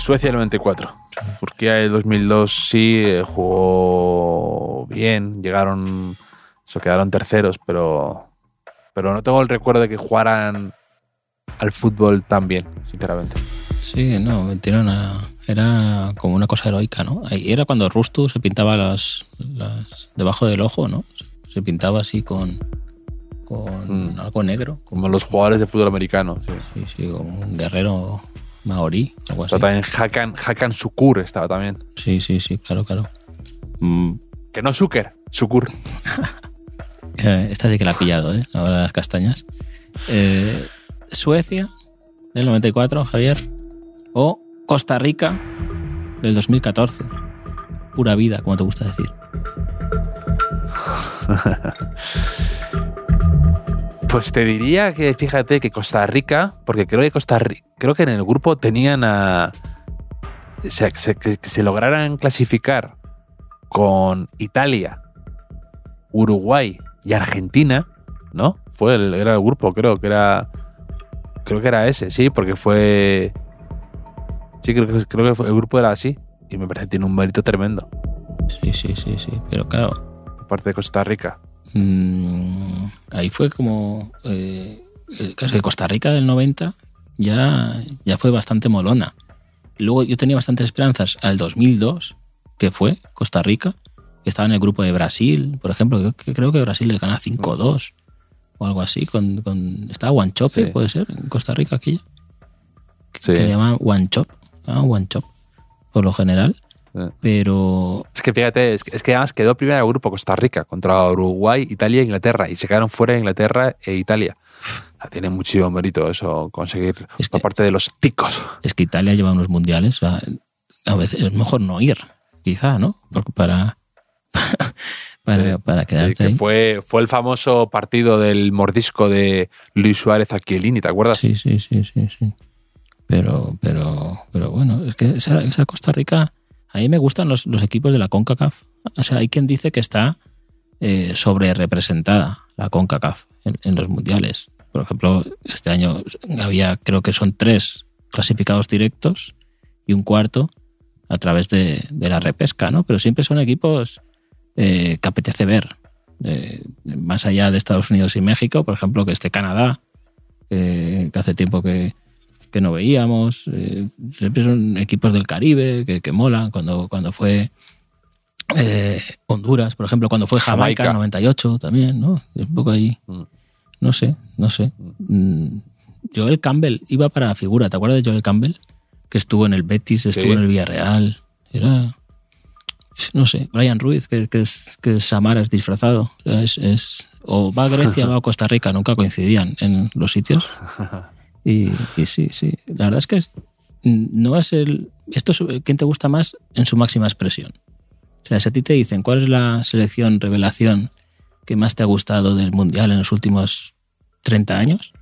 S2: Suecia del 94. Turquía del 2002 sí eh, jugó bien, llegaron, se quedaron terceros, pero, pero no tengo el recuerdo de que jugaran al fútbol tan bien, sinceramente.
S3: Sí, no, metieron a- Era como una cosa heroica, ¿no? Era cuando Rustu se pintaba las, las debajo del ojo, ¿no? Se- Se pintaba así con, con
S2: Mm.
S3: algo negro.
S2: Como los jugadores de fútbol americano. Sí.
S3: Sí, sí, como un guerrero maorí, algo así.
S2: También Hakan, Hakan Sukur estaba también.
S3: Sí, sí, sí, claro, claro. Mm,
S2: Que no Suker, Sukur.
S3: Eh, Esta sí que la ha pillado, ¿eh? La hora de las castañas. Eh, Suecia, del 94, Javier. O Costa Rica, del 2014. Pura vida, como te gusta decir.
S2: Pues te diría que fíjate que Costa Rica, porque creo que Costa Rica, creo que en el grupo tenían a. Se, se- que, que se lograran clasificar con Italia, Uruguay y Argentina, ¿no? Fue el, era el grupo, creo que era. Creo que era ese, sí, porque fue. Sí, creo que, creo que fue- el grupo era así. Y me parece que tiene un mérito tremendo.
S3: Sí, sí, sí, sí. Pero claro,
S2: Por parte de Costa Rica.
S3: Mm, ahí fue como. Eh, el caso de Costa Rica del 90 ya, ya fue bastante molona. Luego yo tenía bastantes esperanzas al 2002, que fue Costa Rica, que estaba en el grupo de Brasil, por ejemplo, que, que creo que Brasil les gana 5-2 o algo así. Con, con, estaba Guanchope,
S2: Sí.
S3: puede ser, en Costa Rica aquí.
S2: Sí.
S3: Que le llaman Guanchop, ah, Guanchop, por lo general.
S2: Eh.
S3: Pero
S2: Es que fíjate, es que, es que además quedó primera del grupo Costa Rica contra Uruguay, Italia e Inglaterra y se quedaron fuera Inglaterra e Italia. O sea, tiene muchísimo mérito eso, conseguir
S3: Es que-
S2: parte de los ticos.
S3: es que Italia lleva unos mundiales. a veces es mejor no ir, quizá, ¿no? Porque para, para, quedarte
S2: que
S3: ahí.
S2: fue, fue el famoso partido del mordisco de Luis Suárez a Chiellini, ¿te acuerdas?
S3: Sí, sí, sí, sí, sí. Pero, pero, pero bueno, es que esa, esa Costa Rica, a mí me gustan los, los equipos de la CONCACAF. O sea, hay quien dice que está eh, sobre representada la CONCACAF en, los mundiales. Por ejemplo, este año había, creo que son tres clasificados directos y un cuarto a través de, de la repesca, ¿no? Pero siempre son equipos eh, que apetece ver. Eh, más allá de Estados Unidos y México, por ejemplo, que esté Canadá, eh, que hace tiempo que, que no veíamos. eh, siempre son equipos del Caribe que, que molan. Cuando, cuando fue eh, Honduras, por ejemplo, cuando fue Jamaica, en 98 también, ¿no? Un poco ahí.
S2: Mm.
S3: No sé, no sé. Mm, Joel Campbell iba para la figura. ¿Te acuerdas de Joel Campbell? Que estuvo en el Betis, estuvo
S2: Sí.
S3: en el Villarreal. Era. No sé, Brian Ruiz, que, que es, que es Samaras disfrazado. Es, es- o va a Grecia o va a Costa Rica, nunca coincidían en los sitios. Y, sí, sí. La verdad es que es- no es el. Esto es quién te gusta más en su máxima expresión. O sea, si a ti te dicen cuál es la selección, revelación que más te ha gustado del Mundial en los últimos 30 años,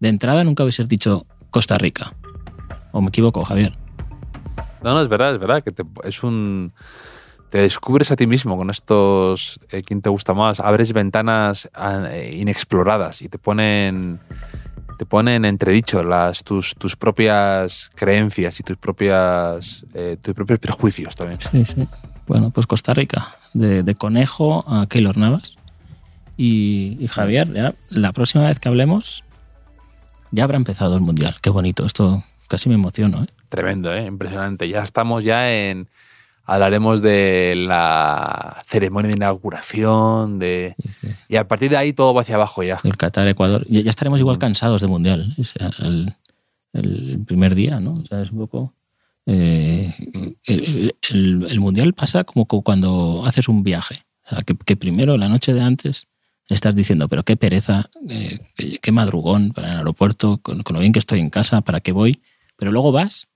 S3: de entrada nunca hubiese dicho Costa Rica. ¿O me equivoco, Javier?
S2: No, no, es verdad, es verdad, que te- es un... Te descubres a ti mismo con estos... eh, ¿Quién te gusta más? Abres ventanas ah, inexploradas y te ponen... Te ponen en entredicho las, tus, tus propias creencias y tus propias eh, tus propios prejuicios también.
S3: Sí, sí. Bueno, pues Costa Rica, de, de conejo a Keylor Navas. Y, y Javier, ya, la próxima vez que hablemos, ya habrá empezado el Mundial. Qué bonito, esto casi me emociono. ¿eh?
S2: Tremendo, ¿eh? impresionante. Ya estamos ya en... Hablaremos de la ceremonia de inauguración, de... Y a partir de ahí todo va hacia abajo ya.
S3: El Qatar, Ecuador. Ya, ya estaremos igual cansados de Mundial. O sea, el, el primer día, ¿no? O sea, es un poco... eh, el, el- el Mundial pasa como cu- cuando haces un viaje. O sea, que, que primero, la noche de antes, estás diciendo, pero qué pereza, eh, qué, qué madrugón para el aeropuerto, con, con lo bien que estoy en casa, para qué voy. Pero luego vas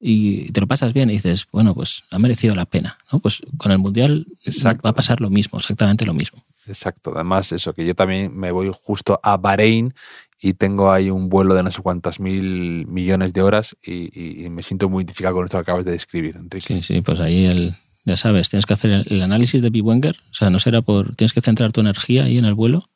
S3: y te lo pasas bien y dices, bueno, pues ha merecido la pena. ¿no? Pues con el Mundial
S2: Exacto.
S3: va a pasar lo mismo, exactamente lo mismo.
S2: Exacto. Además, eso, que yo también me voy justo a Bahrein y tengo ahí un vuelo de no sé cuántas mil millones de horas y, y- y me siento muy identificado con esto que acabas de describir, Enrique.
S3: Sí, sí, pues ahí el, ya sabes, tienes que hacer el, el análisis de Biwenger, o sea, no será por, tienes que centrar tu energía ahí en el vuelo.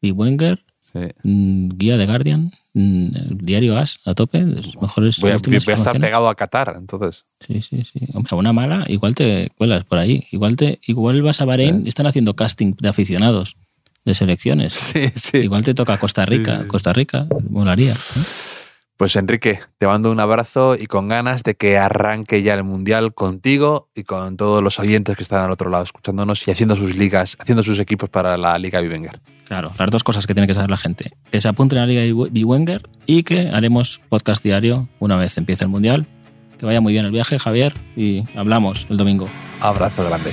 S3: Biwenger,
S2: Sí.
S3: mm, guía de Guardian, mm, diario As, a tope, los mejores
S2: Voy a, voy a estar pegado a Qatar, entonces.
S3: Sí, sí, sí. Hombre, una mala, igual te cuelas por ahí. Igual te, igual vas a Bahrein y están haciendo casting de aficionados de selecciones.
S2: Sí, sí.
S3: Igual te toca Costa Rica,
S2: sí.
S3: Costa Rica, molaría. ¿eh?
S2: Pues Enrique, te mando un abrazo y con ganas de que arranque ya el Mundial contigo y con todos los oyentes que están al otro lado escuchándonos y haciendo sus ligas, haciendo sus equipos para la Liga Bivenger.
S3: Claro, las dos cosas que tiene que saber la gente. Que se apunten a la Liga Biwenger y que haremos podcast diario una vez empiece el Mundial. Que vaya muy bien el viaje, Javier, y hablamos el domingo.
S2: Abrazo grande.